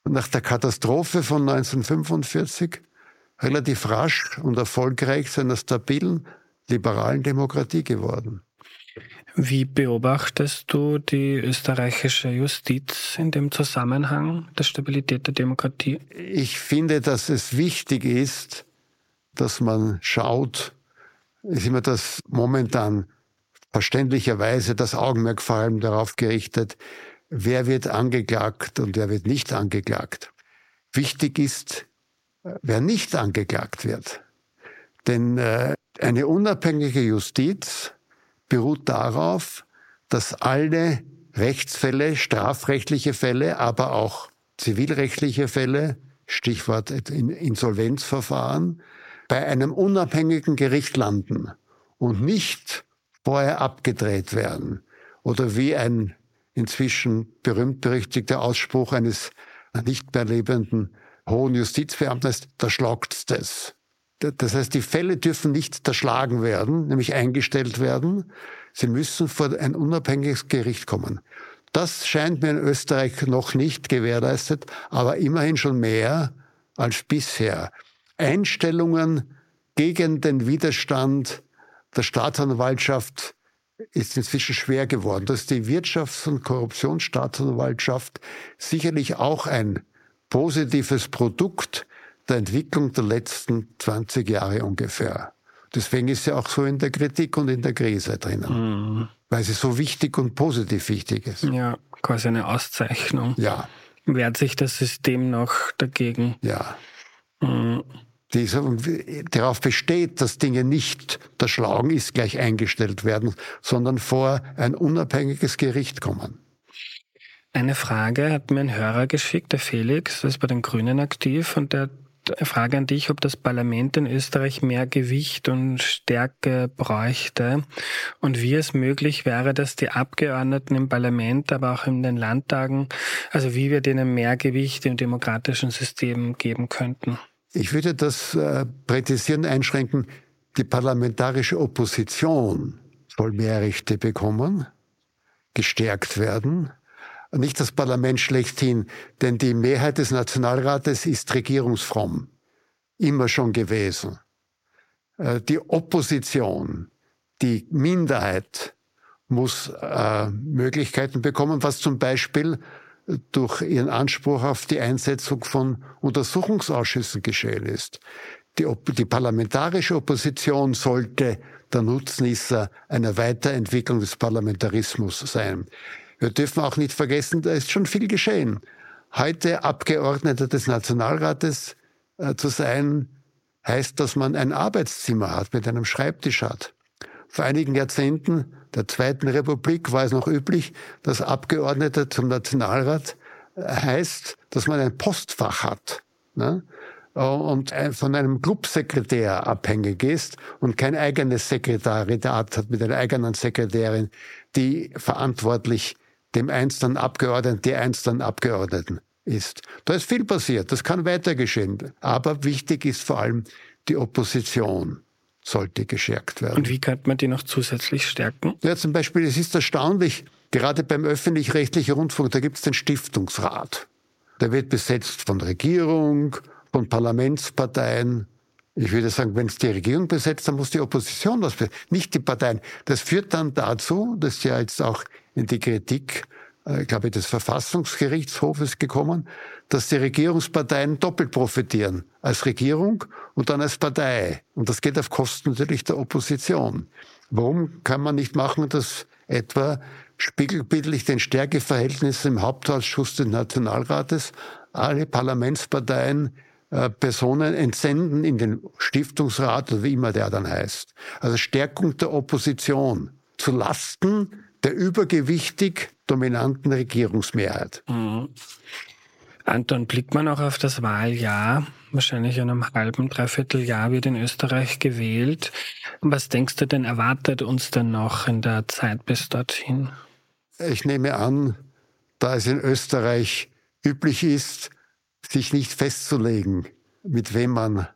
nach der Katastrophe von 1945 relativ rasch und erfolgreich zu einer stabilen, liberalen Demokratie geworden. Wie beobachtest du die österreichische Justiz in dem Zusammenhang der Stabilität der Demokratie? Ich finde, dass es wichtig ist, dass man schaut, ist immer das momentan verständlicherweise das Augenmerk vor allem darauf gerichtet, wer wird angeklagt und wer wird nicht angeklagt. Wichtig ist, wer nicht angeklagt wird. Denn äh, eine unabhängige Justiz beruht darauf, dass alle Rechtsfälle, strafrechtliche Fälle, aber auch zivilrechtliche Fälle, Stichwort Insolvenzverfahren, bei einem unabhängigen Gericht landen und nicht vorher abgedreht werden oder wie ein inzwischen berühmt-berüchtigte Ausspruch eines nicht mehr lebenden hohen Justizbeamten da schlagt's das. Das heißt, die Fälle dürfen nicht erschlagen werden, nämlich eingestellt werden. Sie müssen vor ein unabhängiges Gericht kommen. Das scheint mir in Österreich noch nicht gewährleistet, aber immerhin schon mehr als bisher. Einstellungen gegen den Widerstand der Staatsanwaltschaft ist inzwischen schwer geworden. Dass die Wirtschafts- und Korruptionsstaatsanwaltschaft sicherlich auch ein positives Produkt der Entwicklung der letzten 20 Jahre ungefähr. Deswegen ist sie auch so in der Kritik und in der Krise drinnen. Mhm. Weil sie so wichtig und positiv wichtig ist. Ja, quasi eine Auszeichnung. Ja. Wehrt sich das System noch dagegen? Ja. Mhm. Die darauf besteht, dass Dinge nicht, der Schlagen ist, gleich eingestellt werden, sondern vor ein unabhängiges Gericht kommen. Eine Frage hat mir ein Hörer geschickt, der Felix, der ist bei den Grünen aktiv und der Frage an dich, ob das Parlament in Österreich mehr Gewicht und Stärke bräuchte und wie es möglich wäre, dass die Abgeordneten im Parlament, aber auch in den Landtagen, also wie wir denen mehr Gewicht im demokratischen System geben könnten. Ich würde das äh, präzisieren, einschränken. Die parlamentarische Opposition soll mehr Rechte bekommen, gestärkt werden nicht das Parlament schlechthin, denn die Mehrheit des Nationalrates ist regierungsfromm, immer schon gewesen. Äh, die Opposition, die Minderheit muss äh, Möglichkeiten bekommen, was zum Beispiel durch ihren Anspruch auf die Einsetzung von Untersuchungsausschüssen geschehen ist. Die, die, parlamentarische Opposition sollte der Nutznießer einer Weiterentwicklung des Parlamentarismus sein. Wir dürfen auch nicht vergessen, da ist schon viel geschehen. Heute Abgeordneter des Nationalrates äh, zu sein, heißt, dass man ein Arbeitszimmer hat, mit einem Schreibtisch hat. Vor einigen Jahrzehnten der Zweiten Republik war es noch üblich, dass Abgeordneter zum Nationalrat äh, heißt, dass man ein Postfach hat. Ne? und von einem Clubsekretär abhängig ist und kein eigenes Sekretariat hat mit einer eigenen Sekretärin, die verantwortlich dem einzelnen Abgeordneten, die einzelnen Abgeordneten ist. Da ist viel passiert, das kann weiter geschehen. Aber wichtig ist vor allem, die Opposition sollte gestärkt werden. Und wie könnte man die noch zusätzlich stärken? Ja, zum Beispiel, es ist erstaunlich, gerade beim öffentlich-rechtlichen Rundfunk, da gibt es den Stiftungsrat. Der wird besetzt von Regierung, von Parlamentsparteien. Ich würde sagen, wenn es die Regierung besetzt, dann muss die Opposition das besetzen, nicht die Parteien. Das führt dann dazu, dass ja jetzt auch in die Kritik, äh, glaube ich, des Verfassungsgerichtshofes gekommen, dass die Regierungsparteien doppelt profitieren. Als Regierung und dann als Partei. Und das geht auf Kosten natürlich der Opposition. Warum kann man nicht machen, dass etwa spiegelbildlich den Stärkeverhältnissen im Hauptausschuss des Nationalrates alle Parlamentsparteien Personen entsenden in den Stiftungsrat oder wie immer der dann heißt. Also Stärkung der Opposition zu Lasten der übergewichtig dominanten Regierungsmehrheit. Mhm. Anton, blickt man auch auf das Wahljahr? Wahrscheinlich in einem halben, dreiviertel Jahr wird in Österreich gewählt. Was denkst du denn, erwartet uns denn noch in der Zeit bis dorthin? Ich nehme an, da es in Österreich üblich ist, sich nicht festzulegen, mit wem man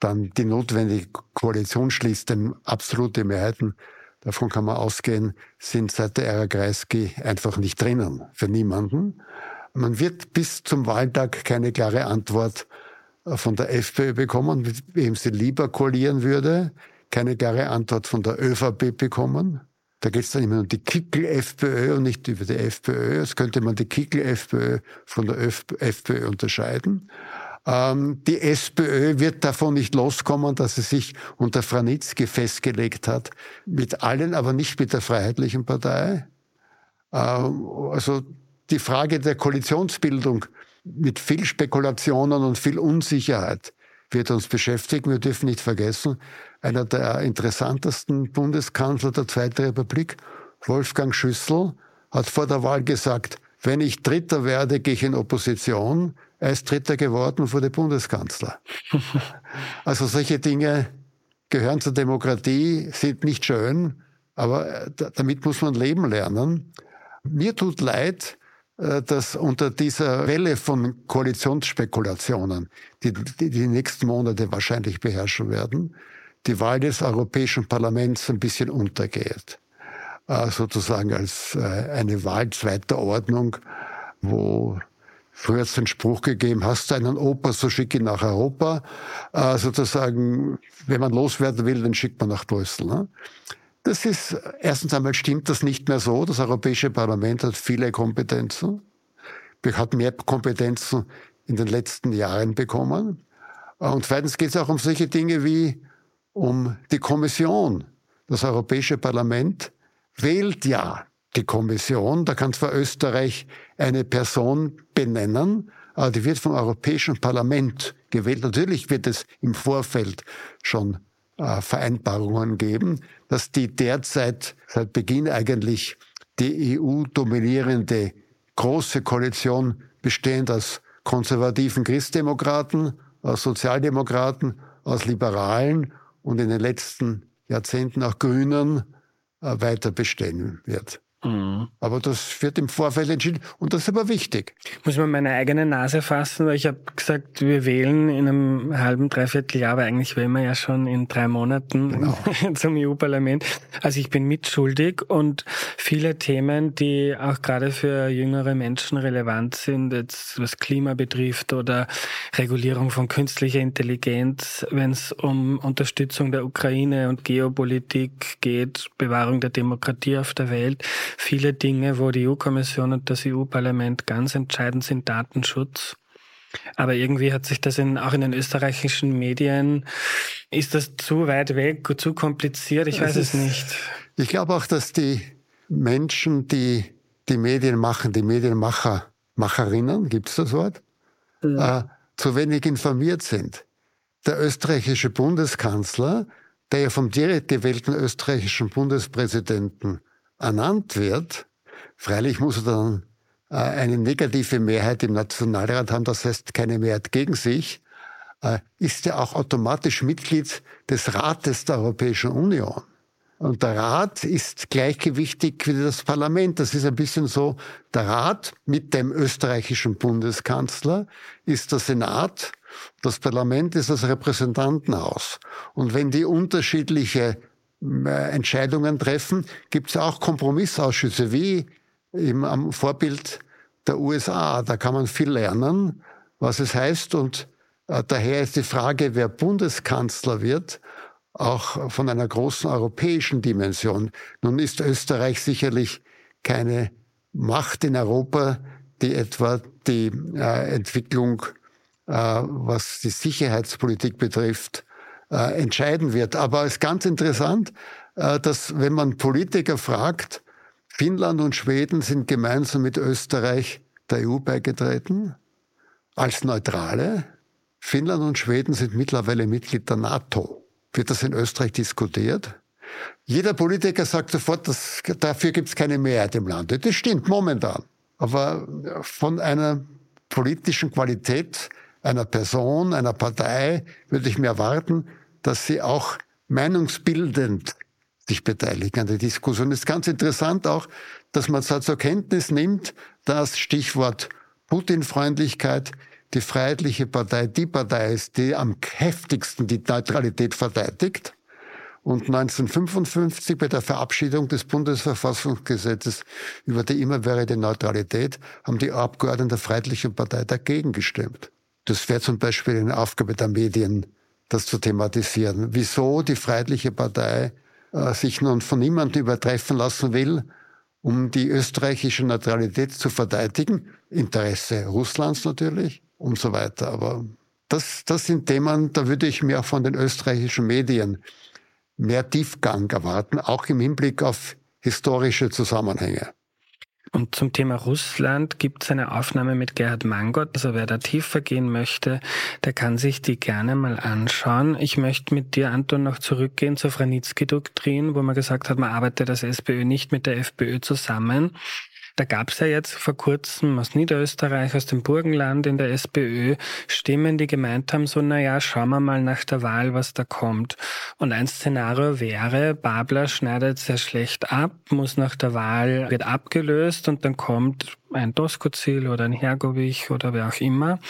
dann die notwendige Koalition schließt, denn absolute Mehrheiten davon kann man ausgehen, sind seit der Ära Kreisky einfach nicht drinnen, für niemanden. Man wird bis zum Wahltag keine klare Antwort äh, von der FPÖ bekommen, mit wem sie lieber koalieren würde, keine klare Antwort von der ÖVP bekommen. Da geht es dann immer um die Kickel-FPÖ und nicht über die FPÖ. Jetzt könnte man die Kickel-FPÖ von der FPÖ unterscheiden. Ähm, die SPÖ wird davon nicht loskommen, dass sie sich unter Franitzky festgelegt hat, mit allen, aber nicht mit der Freiheitlichen Partei. Ähm, also die Frage der Koalitionsbildung mit viel Spekulationen und viel Unsicherheit wird uns beschäftigen. Wir dürfen nicht vergessen, einer der interessantesten Bundeskanzler der Zweiten Republik, Wolfgang Schüssel, hat vor der Wahl gesagt, wenn ich Dritter werde, gehe ich in Opposition. Er ist Dritter geworden und wurde Bundeskanzler. also solche Dinge gehören zur Demokratie, sind nicht schön, aber damit muss man leben lernen. Mir tut leid, dass unter dieser Welle von Koalitionsspekulationen, die, die nächsten Monate wahrscheinlich beherrschen werden, die Wahl des Europäischen Parlaments ein bisschen untergeht. Äh, sozusagen als äh, eine Wahl zweiter Ordnung, wo früher es den Spruch gegeben, hast du einen Opa, so schick ihn nach Europa. Äh, sozusagen, wenn man loswerden will, dann schickt man nach Brüssel. Das ist, erstens einmal stimmt das nicht mehr so. Das Europäische Parlament hat viele Kompetenzen. Wir hatten mehr Kompetenzen in den letzten Jahren bekommen. Und zweitens geht es auch um solche Dinge wie um die Kommission. Das Europäische Parlament wählt ja die Kommission. Da kann zwar Österreich eine Person benennen, aber die wird vom Europäischen Parlament gewählt. Natürlich wird es im Vorfeld schon äh, Vereinbarungen geben, dass die derzeit seit Beginn eigentlich die EU dominierende große Koalition bestehend aus konservativen Christdemokraten, aus Sozialdemokraten, aus Liberalen und in den letzten Jahrzehnten auch Grünen äh, weiter bestehen wird. Mhm. Aber das wird im Vorfeld entschieden und das ist aber wichtig. Muss man meine eigene Nase fassen, weil ich habe gesagt, wir wählen in einem halben, dreiviertel Jahr, aber eigentlich wählen wir ja schon in drei Monaten genau. zum EU-Parlament. Also ich bin mitschuldig und viele Themen, die auch gerade für jüngere Menschen relevant sind, jetzt was Klima betrifft oder Regulierung von künstlicher Intelligenz, wenn es um Unterstützung der Ukraine und Geopolitik geht, Bewahrung der Demokratie auf der Welt, viele Dinge, wo die EU-Kommission und das EU-Parlament ganz entscheidend sind, Datenschutz. Aber irgendwie hat sich das in, auch in den österreichischen Medien, ist das zu weit weg, zu kompliziert? Ich weiß es, es nicht. Ich glaube auch, dass die Menschen, die die Medien machen, die Medienmacher, Macherinnen, gibt es das Wort, ja. äh, zu wenig informiert sind. Der österreichische Bundeskanzler, der ja vom direkt gewählten österreichischen Bundespräsidenten ernannt wird, freilich muss er dann äh, eine negative Mehrheit im Nationalrat haben, das heißt keine Mehrheit gegen sich, äh, ist er auch automatisch Mitglied des Rates der Europäischen Union. Und der Rat ist gleichgewichtig wie das Parlament. Das ist ein bisschen so, der Rat mit dem österreichischen Bundeskanzler ist der Senat, das Parlament ist das Repräsentantenhaus. Und wenn die unterschiedliche Entscheidungen treffen, gibt es auch Kompromissausschüsse, wie im, am Vorbild der USA. Da kann man viel lernen, was es heißt. Und äh, daher ist die Frage, wer Bundeskanzler wird, auch von einer großen europäischen Dimension. Nun ist Österreich sicherlich keine Macht in Europa, die etwa die äh, Entwicklung, äh, was die Sicherheitspolitik betrifft, äh, entscheiden wird. Aber es ist ganz interessant, äh, dass wenn man Politiker fragt, Finnland und Schweden sind gemeinsam mit Österreich der EU beigetreten als Neutrale. Finnland und Schweden sind mittlerweile Mitglied der NATO. Wird das in Österreich diskutiert? Jeder Politiker sagt sofort, dass, dafür gibt es keine Mehrheit im Land. Das stimmt momentan. Aber von einer politischen Qualität einer Person, einer Partei würde ich mir erwarten, dass sie auch meinungsbildend sich beteiligen an der Diskussion. Es ist ganz interessant auch, dass man zwar zur Kenntnis nimmt, dass Stichwort Putin-Freundlichkeit die Freiheitliche Partei die Partei ist, die am heftigsten die Neutralität verteidigt. Und 1955 bei der Verabschiedung des Bundesverfassungsgesetzes über die immerwährende Neutralität haben die Abgeordneten der Freiheitlichen Partei dagegen gestimmt. Das wäre zum Beispiel eine Aufgabe der Medien, das zu thematisieren. Wieso die Freiheitliche Partei äh, sich nun von niemandem übertreffen lassen will, um die österreichische Neutralität zu verteidigen. Interesse Russlands natürlich und so weiter. Aber das, das sind Themen, da würde ich mir auch von den österreichischen Medien mehr Tiefgang erwarten, auch im Hinblick auf historische Zusammenhänge. Und zum Thema Russland gibt es eine Aufnahme mit Gerhard Mangott. Also wer da tiefer gehen möchte, der kann sich die gerne mal anschauen. Ich möchte mit dir, Anton, noch zurückgehen zur Franitzky-Doktrin, wo man gesagt hat, man arbeitet als SPÖ nicht mit der FPÖ zusammen. Da gab es ja jetzt vor kurzem aus Niederösterreich, aus dem Burgenland in der SPÖ Stimmen, die gemeint haben, so, naja, schauen wir mal nach der Wahl, was da kommt. Und ein Szenario wäre, Babler schneidet sehr schlecht ab, muss nach der Wahl, wird abgelöst und dann kommt ein Doskozil oder ein Hergovich oder wer auch immer.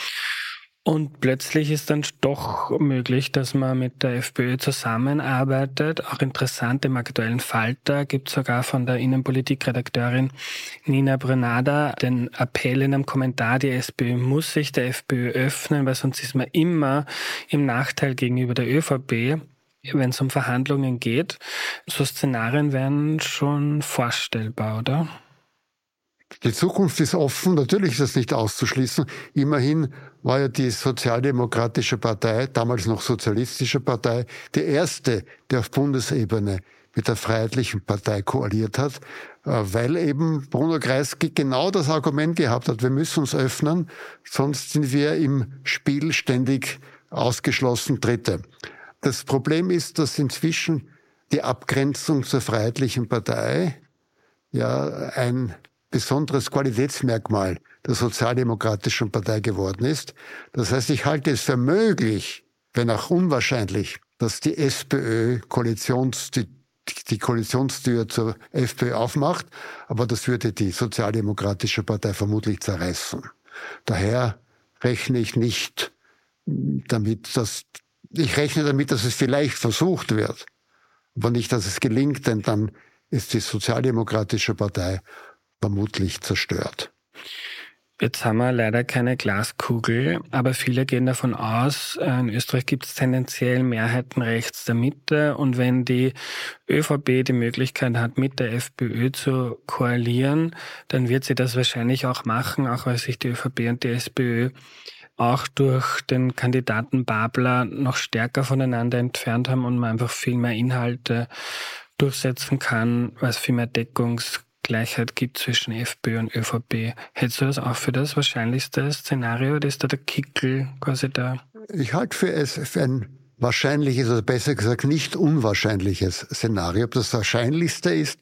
Und plötzlich ist dann doch möglich, dass man mit der FPÖ zusammenarbeitet. Auch interessant im aktuellen Falter gibt sogar von der Innenpolitikredakteurin Nina Brenada den Appell in einem Kommentar, die SPÖ muss sich der FPÖ öffnen, weil sonst ist man immer im Nachteil gegenüber der ÖVP wenn es um Verhandlungen geht. So Szenarien wären schon vorstellbar, oder? Die Zukunft ist offen, natürlich ist das nicht auszuschließen. Immerhin war ja die Sozialdemokratische Partei, damals noch Sozialistische Partei, die erste, die auf Bundesebene mit der Freiheitlichen Partei koaliert hat, äh, weil eben Bruno Kreisky genau das Argument gehabt hat, wir müssen uns öffnen, sonst sind wir im Spiel ständig ausgeschlossen Dritte. Das Problem ist, dass inzwischen die Abgrenzung zur Freiheitlichen Partei ja ein besonderes Qualitätsmerkmal der Sozialdemokratischen Partei geworden ist. Das heißt, ich halte es für möglich, wenn auch unwahrscheinlich, dass die SPÖ Koalitions, die, die Koalitionstür zur FPÖ aufmacht, aber das würde die Sozialdemokratische Partei vermutlich zerreißen. Daher rechne ich nicht damit, dass ich rechne damit, dass es vielleicht versucht wird, aber nicht, dass es gelingt, denn dann ist die Sozialdemokratische Partei vermutlich zerstört. Jetzt haben wir leider keine Glaskugel, aber viele gehen davon aus, äh, in Österreich gibt es tendenziell Mehrheiten rechts der Mitte. Und wenn die ÖVP die Möglichkeit hat, mit der FPÖ zu koalieren, dann wird sie das wahrscheinlich auch machen, auch weil sich die ÖVP und die SPÖ auch durch den Kandidaten Babler noch stärker voneinander entfernt haben und man einfach viel mehr Inhalte durchsetzen kann, es viel mehr Deckungs Gleichheit gibt zwischen FPÖ und ÖVP. Hältst du das auch für das wahrscheinlichste Szenario? Ist da der Kickel quasi da? Ich halte für es für ein wahrscheinliches, oder besser gesagt nicht unwahrscheinliches Szenario. Ob das wahrscheinlichste ist,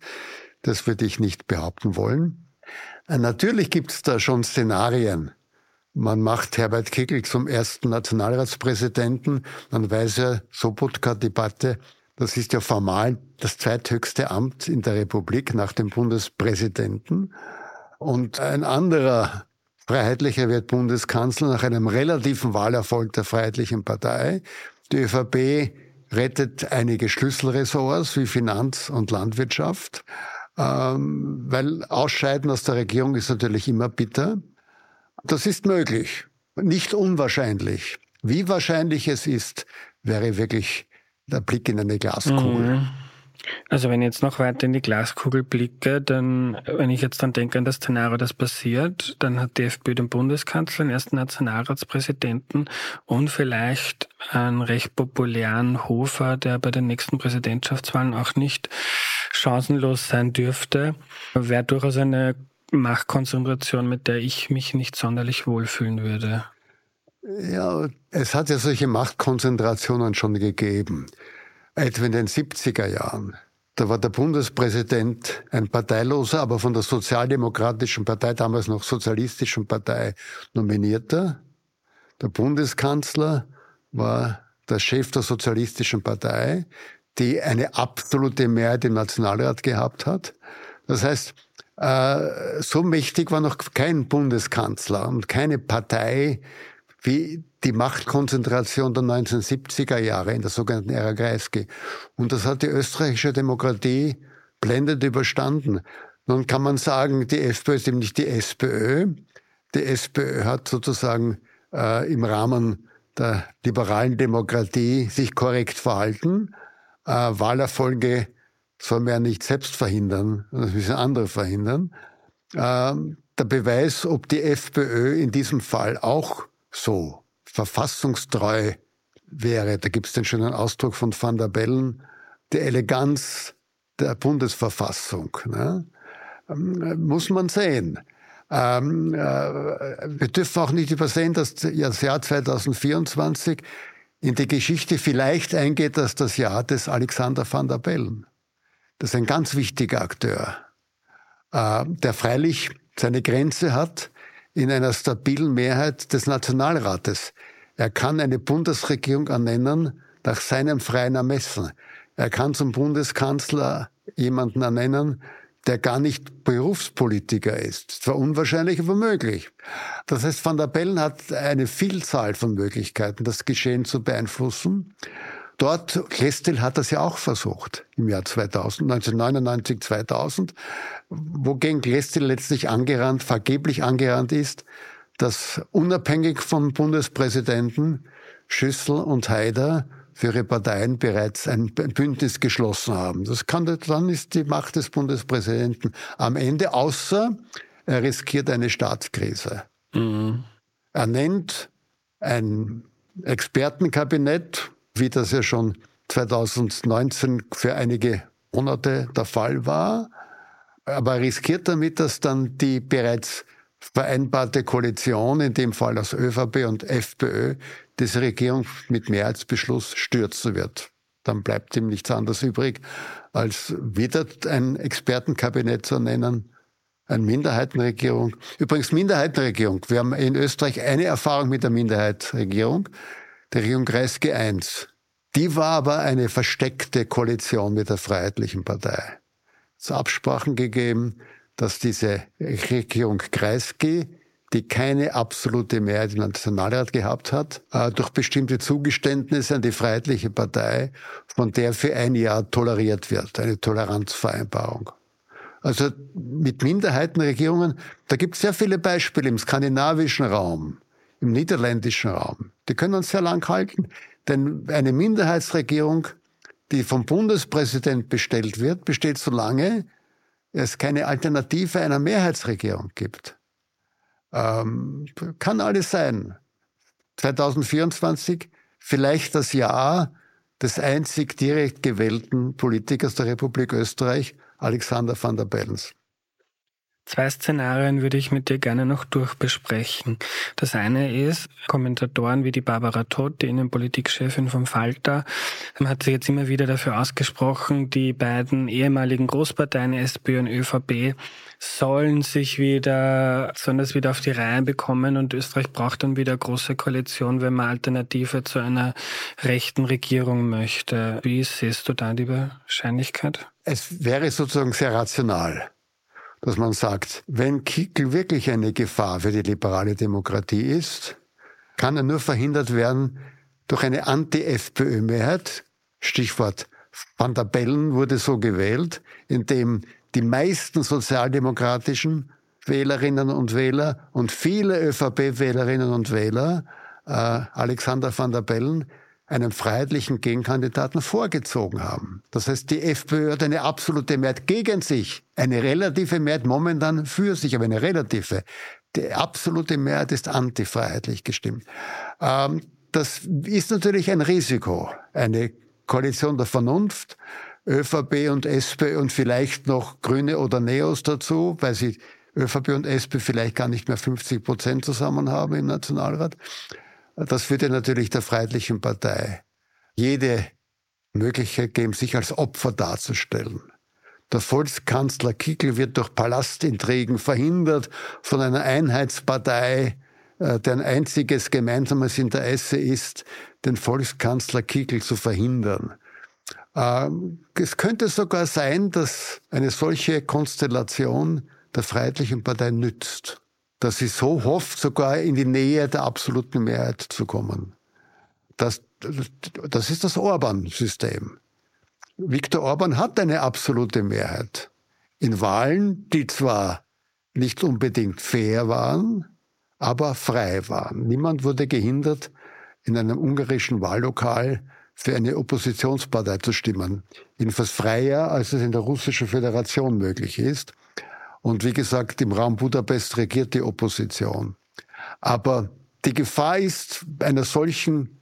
das würde ich nicht behaupten wollen. Äh, natürlich gibt es da schon Szenarien. Man macht Herbert Kickel zum ersten Nationalratspräsidenten. Man weiß ja, Sobotka-Debatte, das ist ja formal das zweithöchste Amt in der Republik nach dem Bundespräsidenten. Und ein anderer Freiheitlicher wird Bundeskanzler nach einem relativen Wahlerfolg der Freiheitlichen Partei. Die ÖVP rettet einige Schlüsselressorts wie Finanz und Landwirtschaft, ähm, weil Ausscheiden aus der Regierung ist natürlich immer bitter. Das ist möglich, nicht unwahrscheinlich. Wie wahrscheinlich es ist, wäre wirklich der Blick in eine Glaskugel. Mhm. Also wenn ich jetzt noch weiter in die Glaskugel blicke, dann, wenn ich jetzt dann denke an das Szenario, das passiert, dann hat die FPÖ den Bundeskanzler, den ersten Nationalratspräsidenten und vielleicht einen recht populären Hofer, der bei den nächsten Präsidentschaftswahlen auch nicht chancenlos sein dürfte, wäre durchaus eine Machtkonzentration, mit der ich mich nicht sonderlich wohlfühlen würde. Ja, es hat ja solche Machtkonzentrationen schon gegeben. Etwa in den 70er Jahren. Da war der Bundespräsident ein Parteiloser, aber von der Sozialdemokratischen Partei, damals noch Sozialistischen Partei, nominierter. Der Bundeskanzler war der Chef der Sozialistischen Partei, die eine absolute Mehrheit im Nationalrat gehabt hat. Das heißt, äh, so mächtig war noch kein Bundeskanzler und keine Partei wie die Machtkonzentration der 1970er Jahre in der sogenannten Ära Kreisky. Und das hat die österreichische Demokratie blendend überstanden. Nun kann man sagen, die FPÖ ist eben nicht die SPÖ. Die SPÖ hat sozusagen äh, im Rahmen der liberalen Demokratie sich korrekt verhalten. Äh, Wahlerfolge soll man ja nicht selbst verhindern, das müssen andere verhindern. Äh, der Beweis, ob die FPÖ in diesem Fall auch so verfassungstreu wäre, da gibt es den schönen Ausdruck von Van der Bellen, die Eleganz der Bundesverfassung. Ne? Ähm, muss man sehen. Ähm, äh, wir dürfen auch nicht übersehen, dass das Jahr 2024 in die Geschichte vielleicht eingeht als das Jahr des Alexander van der Bellen. Das ist ein ganz wichtiger Akteur. äh, der freilich seine Grenze hat in einer stabilen Mehrheit des Nationalrates. Er kann eine Bundesregierung ernennen nach seinem freien Ermessen. Er kann zum Bundeskanzler jemanden ernennen, der gar nicht Berufspolitiker ist. Zwar unwahrscheinlich, aber möglich. Das heißt, Van der Bellen hat eine Vielzahl von Möglichkeiten, das Geschehen zu beeinflussen. Dort, Kestel hat das ja auch versucht im Jahr 2000, 1999, 2000, wogegen Kestel letztlich angerannt, vergeblich angerannt ist, dass unabhängig vom Bundespräsidenten Schüssel und Haider für ihre Parteien bereits ein Bündnis geschlossen haben. Das kann, dann ist die Macht des Bundespräsidenten am Ende, außer er riskiert eine Staatskrise. Mhm. Er nennt ein Expertenkabinett, wie das ja schon 2019 für einige Monate der Fall war, aber er riskiert damit, dass dann die bereits vereinbarte Koalition, in dem Fall aus ÖVP und FPÖ, diese Regierung mit Mehrheitsbeschluss stürzen wird. Dann bleibt ihm nichts anderes übrig, als wieder ein Expertenkabinett zu nennen, eine Minderheitenregierung. Übrigens Minderheitenregierung. Wir haben in Österreich eine Erfahrung mit der Minderheitsregierung, der Regierung Kreisky I. Die war aber eine versteckte Koalition mit der Freiheitlichen Partei. Es hat Absprachen gegeben, dass diese Regierung Kreisky die keine absolute Mehrheit im Nationalrat gehabt hat, äh, durch bestimmte Zugeständnisse an die Freiheitliche Partei, von der für ein Jahr toleriert wird, eine Toleranzvereinbarung. Also mit Minderheitenregierungen, da gibt es sehr viele Beispiele im skandinavischen Raum, im niederländischen Raum. Die können uns sehr lang halten, denn eine Minderheitsregierung, die vom Bundespräsident bestellt wird, besteht so lange, es keine Alternative einer Mehrheitsregierung gibt. Ähm, kann alles sein. 2024 vielleicht das Jahr des einzig direkt gewählten Politikers der Republik Österreich, Alexander van der Bellens. Zwei Szenarien würde ich mit dir gerne noch durchbesprechen. Das eine ist, Kommentatoren wie die Barbara Todt, die Innenpolitikchefin vom Falter, hat sich jetzt immer wieder dafür ausgesprochen, die beiden ehemaligen Großparteien SPÖ und ÖVP sollen sich wieder, sollen das wieder auf die Reihe bekommen und Österreich braucht dann wieder große Koalition, wenn man Alternative zu einer rechten Regierung möchte. Wie siehst du da die Wahrscheinlichkeit? Es wäre sozusagen sehr rational dass man sagt, wenn Kickel wirklich eine Gefahr für die liberale Demokratie ist, kann er nur verhindert werden durch eine Anti-FPÖ-Mehrheit. Stichwort Van der Bellen wurde so gewählt, indem die meisten sozialdemokratischen Wählerinnen und Wähler und viele ÖVP-Wählerinnen und Wähler äh, Alexander van der Bellen einen freiheitlichen Gegenkandidaten vorgezogen haben. Das heißt, die FPÖ hat eine absolute Mehrheit gegen sich, eine relative Mehrheit momentan für sich, aber eine relative. Die absolute Mehrheit ist antifreiheitlich gestimmt. Ähm, das ist natürlich ein Risiko, eine Koalition der Vernunft, ÖVP und SP und vielleicht noch Grüne oder Neos dazu, weil sie ÖVP und SP vielleicht gar nicht mehr 50 Prozent zusammen haben im Nationalrat. Das würde natürlich der Freiheitlichen Partei jede Möglichkeit geben, sich als Opfer darzustellen. Der Volkskanzler Kickel wird durch Palastintrigen verhindert von einer Einheitspartei, äh, deren einziges gemeinsames Interesse ist, den Volkskanzler Kickel zu verhindern. Ähm, es könnte sogar sein, dass eine solche Konstellation der Freiheitlichen Partei nützt dass sie so hofft, sogar in die Nähe der absoluten Mehrheit zu kommen. Das, das ist das Orban-System. Viktor Orban hat eine absolute Mehrheit. In Wahlen, die zwar nicht unbedingt fair waren, aber frei waren. Niemand wurde gehindert, in einem ungarischen Wahllokal für eine Oppositionspartei zu stimmen. Jedenfalls freier, als es in der Russischen Föderation möglich ist. Und wie gesagt, im Raum Budapest regiert die Opposition. Aber die Gefahr ist einer solchen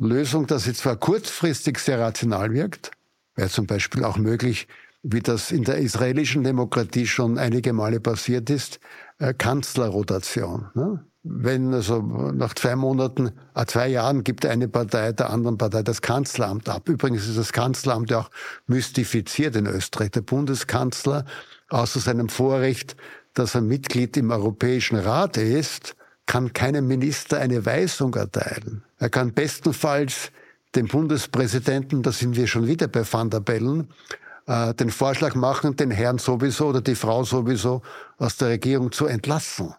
Lösung, dass sie zwar kurzfristig sehr rational wirkt, wäre zum Beispiel auch möglich, wie das in der israelischen Demokratie schon einige Male passiert ist, äh, Kanzlerrotation. Ne? Wenn also nach zwei Monaten, äh, zwei Jahren gibt eine Partei der anderen Partei das Kanzleramt ab. Übrigens ist das Kanzleramt ja auch mystifiziert in Österreich. Der Bundeskanzler außer seinem Vorrecht, dass er Mitglied im Europäischen Rat ist, kann keinem Minister eine Weisung erteilen. Er kann bestenfalls dem Bundespräsidenten, da sind wir schon wieder bei Van der Bellen, äh, den Vorschlag machen, den Herrn sowieso oder die Frau sowieso aus der Regierung zu entlassen.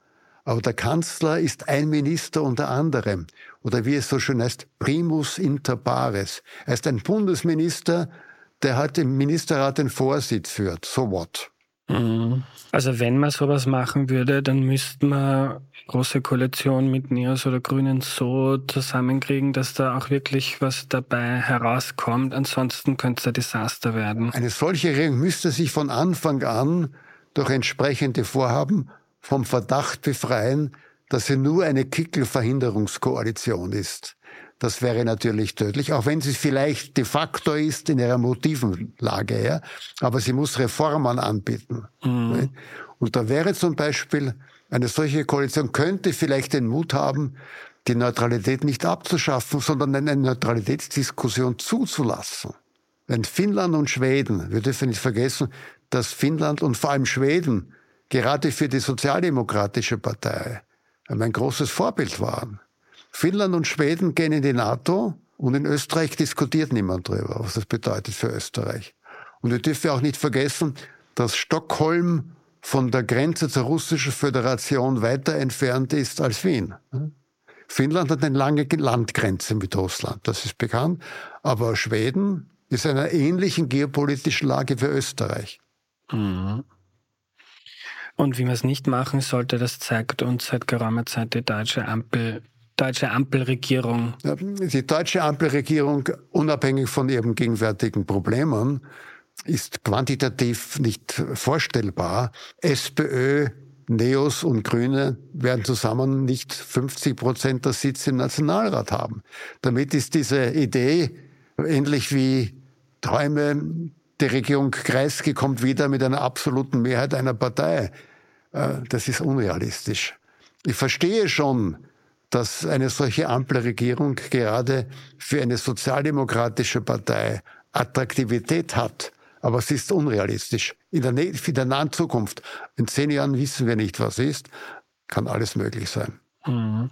Aber der Kanzler ist ein Minister unter anderem. Oder wie es so schön heißt, primus inter pares. Er ist ein Bundesminister, der halt im Ministerrat den Vorsitz führt. So what? Mhm. Also wenn man sowas machen würde, dann müsste man große Koalition mit Neos oder Grünen so zusammenkriegen, dass da auch wirklich was dabei herauskommt. Ansonsten könnte es ein Desaster werden. Eine solche Regierung müsste sich von Anfang an durch entsprechende Vorhaben vom Verdacht befreien, dass sie nur eine Kickelverhinderungskoalition ist. Das wäre natürlich tödlich, auch wenn sie vielleicht de facto ist in ihrer Motivenlage her. Aber sie muss Reformen anbieten. Mhm. Und da wäre zum Beispiel eine solche Koalition könnte vielleicht den Mut haben, die Neutralität nicht abzuschaffen, sondern eine Neutralitätsdiskussion zuzulassen. Wenn Finnland und Schweden, wir dürfen nicht vergessen, dass Finnland und vor allem Schweden gerade für die Sozialdemokratische Partei ein großes Vorbild waren. Finnland und Schweden gehen in die NATO und in Österreich diskutiert niemand darüber, was das bedeutet für Österreich. Und wir dürfen auch nicht vergessen, dass Stockholm von der Grenze zur Russischen Föderation weiter entfernt ist als Wien. Finnland hat eine lange Landgrenze mit Russland, das ist bekannt. Aber Schweden ist in einer ähnlichen geopolitischen Lage wie Österreich. Mhm. Und wie man es nicht machen sollte, das zeigt uns seit geraumer Zeit die deutsche Ampel deutsche Ampelregierung? Die deutsche Ampelregierung, unabhängig von ihren gegenwärtigen Problemen, ist quantitativ nicht vorstellbar. SPÖ, Neos und Grüne werden zusammen nicht 50 Prozent der Sitze im Nationalrat haben. Damit ist diese Idee ähnlich wie Träume, die Regierung Kreisky kommt wieder mit einer absoluten Mehrheit einer Partei. Äh, das ist unrealistisch. Ich verstehe schon, dass eine solche Ampelregierung gerade für eine sozialdemokratische Partei Attraktivität hat. Aber es ist unrealistisch. In der, in der nahen Zukunft, in zehn Jahren wissen wir nicht, was ist, kann alles möglich sein. Mhm.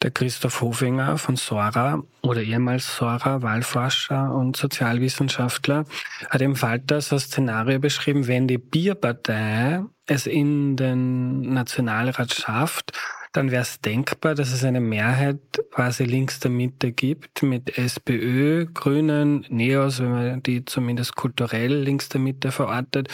Der Christoph Hofinger von Sora oder ehemals Sora, Wahlforscher und Sozialwissenschaftler, hat im Falter so ein Szenario beschrieben, wenn die Bierpartei es in den Nationalrat schafft, dann wäre es denkbar, dass es eine Mehrheit quasi links der Mitte gibt mit SPÖ, Grünen, Neos, wenn man die zumindest kulturell links der Mitte verortet,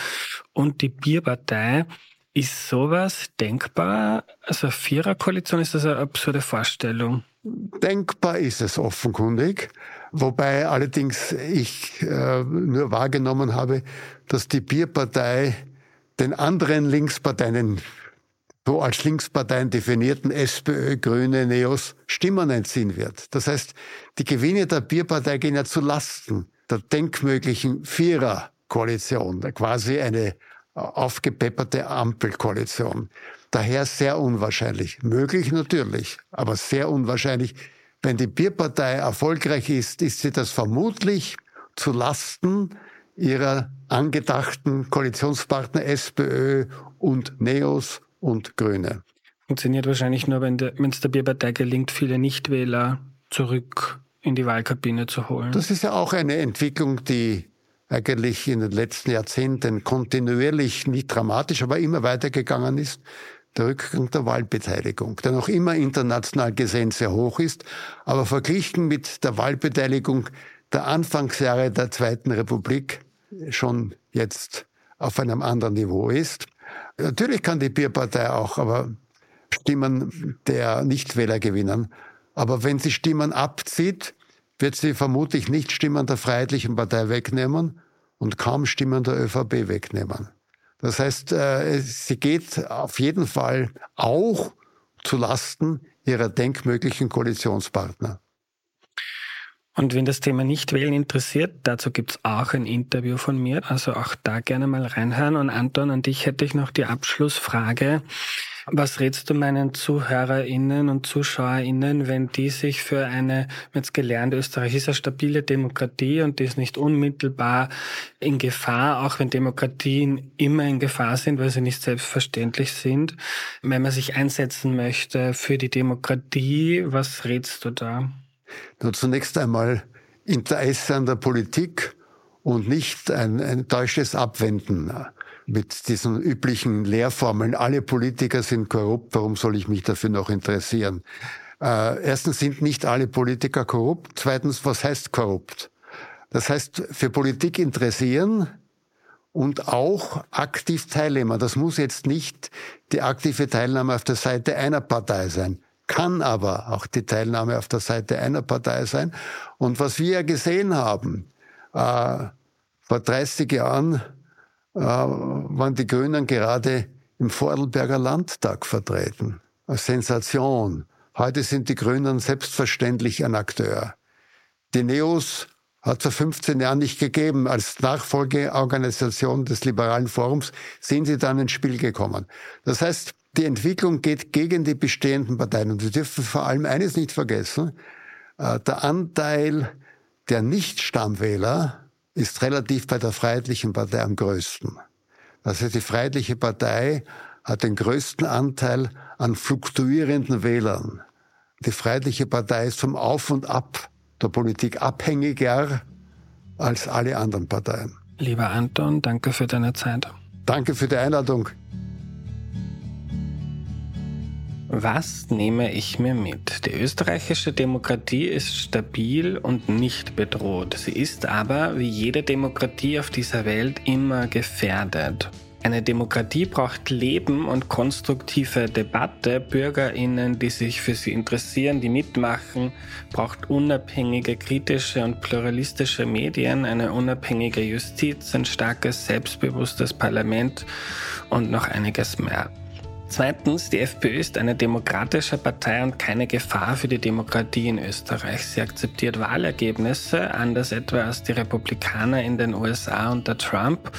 und die Bierpartei. Ist sowas denkbar? Also Viererkoalition, ist das eine absurde Vorstellung? Denkbar ist es offenkundig, wobei allerdings ich äh, nur wahrgenommen habe, dass die Bierpartei den anderen Linksparteien, so als Linksparteien definierten SPÖ, Grüne, Neos Stimmen entziehen wird. Das heißt, die Gewinne der Bierpartei gehen ja zu Lasten der denkmöglichen Viererkoalition, quasi eine aufgepepperte Ampelkoalition. Daher sehr unwahrscheinlich. Möglich natürlich, aber sehr unwahrscheinlich. Wenn die Bierpartei erfolgreich ist, ist sie das vermutlich zu Lasten ihrer angedachten Koalitionspartner SPÖ und Neos und Grüne. Funktioniert wahrscheinlich nur, wenn es der Bierpartei gelingt, viele Nichtwähler zurück in die Wahlkabine zu holen. Das ist ja auch eine Entwicklung, die eigentlich in den letzten Jahrzehnten kontinuierlich, nicht dramatisch, aber immer weitergegangen ist. Der Rückgang der Wahlbeteiligung, der noch immer international gesehen sehr hoch ist, aber verglichen mit der Wahlbeteiligung der Anfangsjahre der Zweiten Republik schon jetzt auf einem anderen Niveau ist. Natürlich kann die Bierpartei auch, aber Stimmen der Nichtwähler gewinnen. Aber wenn sie Stimmen abzieht, wird sie vermutlich nicht Stimmen der Freiheitlichen Partei wegnehmen und kaum Stimmen der ÖVP wegnehmen. Das heißt, äh, sie geht auf jeden Fall auch zu Lasten ihrer denkmöglichen Koalitionspartner. Und wenn das Thema Nichtwählen interessiert, dazu gibt's auch ein Interview von mir, also auch da gerne mal reinhören. Und Anton, an dich hätte ich noch die Abschlussfrage. Was rätst du meinen ZuhörerInnen und ZuschauerInnen, wenn die sich für eine, jetzt gelernt, Österreich ist eine stabile Demokratie und die ist nicht unmittelbar in Gefahr, auch wenn Demokratien immer in Gefahr sind, weil sie nicht selbstverständlich sind. Wenn man sich einsetzen möchte für die Demokratie, was rätst du da? Nur zunächst einmal Interesse an der Politik und nicht ein, ein deutsches Abwenden mit diesen üblichen Lehrformeln, alle Politiker sind korrupt, warum soll ich mich dafür noch interessieren? Äh, erstens sind nicht alle Politiker korrupt. Zweitens, was heißt korrupt? Das heißt, für Politik interessieren und auch aktiv teilnehmen. Das muss jetzt nicht die aktive Teilnahme auf der Seite einer Partei sein, kann aber auch die Teilnahme auf der Seite einer Partei sein. Und was wir gesehen haben, äh, vor 30 Jahren äh, waren die Grünen gerade im Vordelberger Landtag vertreten. Als Sensation. Heute sind die Grünen selbstverständlich ein Akteur. Die Neos hat es vor 15 Jahren nicht gegeben. Als Nachfolgeorganisation des Liberalen Forums sind sie dann ins Spiel gekommen. Das heißt, die Entwicklung geht gegen die bestehenden Parteien. Und wir dürfen vor allem eines nicht vergessen. Äh, der Anteil der Nicht-Stammwähler ist relativ bei der Freiheitlichen Partei am größten. Das heißt, die Freiheitliche Partei hat den größten Anteil an fluktuierenden Wählern. Die Freiheitliche Partei ist vom Auf und Ab der Politik abhängiger als alle anderen Parteien. Lieber Anton, danke für deine Zeit. Danke für die Einladung. Was nehme ich mir mit? Die österreichische Demokratie ist stabil und nicht bedroht. Sie ist aber, wie jede Demokratie auf dieser Welt, immer gefährdet. Eine Demokratie braucht Leben und konstruktive Debatte, Bürgerinnen, die sich für sie interessieren, die mitmachen, braucht unabhängige, kritische und pluralistische Medien, eine unabhängige Justiz, ein starkes, selbstbewusstes Parlament und noch einiges mehr. Zweitens, die FPÖ ist eine demokratische Partei und keine Gefahr für die Demokratie in Österreich. Sie akzeptiert Wahlergebnisse, anders etwa als die Republikaner in den USA unter Trump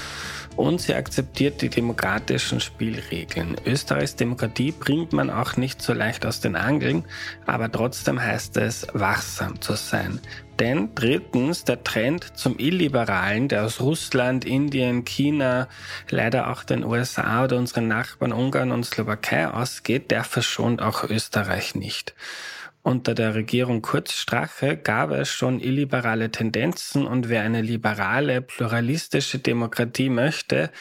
und sie akzeptiert die demokratischen Spielregeln. Österreichs Demokratie bringt man auch nicht so leicht aus den Angeln, aber trotzdem heißt es, wachsam zu sein. Denn drittens, der Trend zum Illiberalen, der aus Russland, Indien, China, leider auch den USA oder unseren Nachbarn Ungarn und Slowakei ausgeht, der verschont auch Österreich nicht. Unter der Regierung Kurz-Strache gab es schon illiberale Tendenzen und wer eine liberale, pluralistische Demokratie möchte,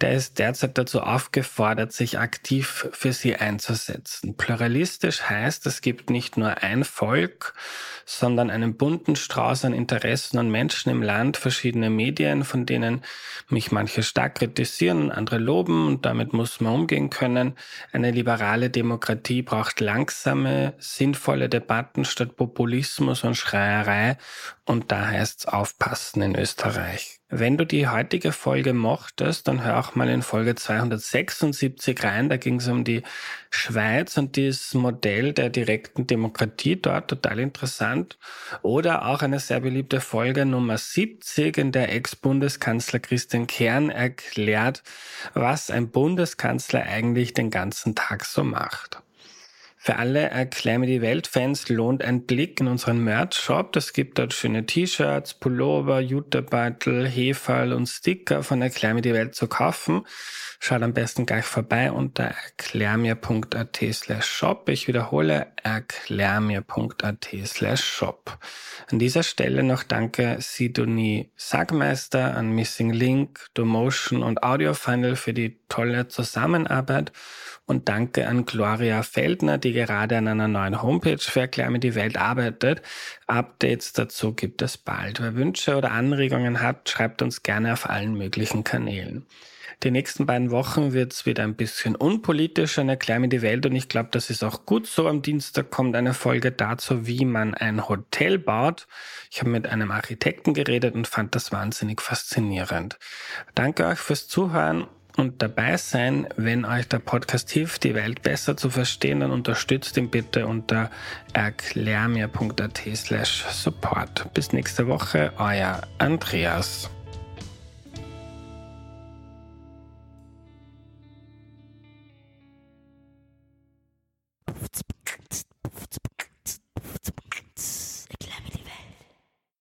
der ist derzeit dazu aufgefordert, sich aktiv für sie einzusetzen. Pluralistisch heißt, es gibt nicht nur ein Volk, sondern einen bunten Strauß an Interessen und Menschen im Land, verschiedene Medien, von denen mich manche stark kritisieren andere loben und damit muss man umgehen können. Eine liberale Demokratie braucht langsame, sinnvolle Debatten statt Populismus und Schreierei und da heißt's aufpassen in Österreich. Wenn du die heutige Folge mochtest, dann hör auch mal in Folge 276 rein. Da ging es um die Schweiz und dieses Modell der direkten Demokratie dort, total interessant. Oder auch eine sehr beliebte Folge Nummer 70, in der Ex-Bundeskanzler Christian Kern erklärt, was ein Bundeskanzler eigentlich den ganzen Tag so macht. Für alle Erklär die Welt-Fans lohnt ein Blick in unseren Merch-Shop. Es gibt dort schöne T-Shirts, Pullover, Jutebeutel, Heferl und Sticker von Erklär die Welt zu kaufen. Schaut am besten gleich vorbei unter erklärmir.at slash shop. Ich wiederhole erklärmir.at slash shop. An dieser Stelle noch danke Sidonie Sagmeister an Missing Link, Domotion und Audio Final für die tolle Zusammenarbeit und danke an Gloria Feldner, die gerade an einer neuen Homepage für Erklär mir die Welt arbeitet. Updates dazu gibt es bald. Wer Wünsche oder Anregungen hat, schreibt uns gerne auf allen möglichen Kanälen. Die nächsten beiden Wochen wird es wieder ein bisschen unpolitischer in Erklär mir die Welt und ich glaube, das ist auch gut so. Am Dienstag kommt eine Folge dazu, wie man ein Hotel baut. Ich habe mit einem Architekten geredet und fand das wahnsinnig faszinierend. Danke euch fürs Zuhören und dabei sein. Wenn euch der Podcast hilft, die Welt besser zu verstehen, dann unterstützt ihn bitte unter erklärmir.at slash support. Bis nächste Woche, euer Andreas.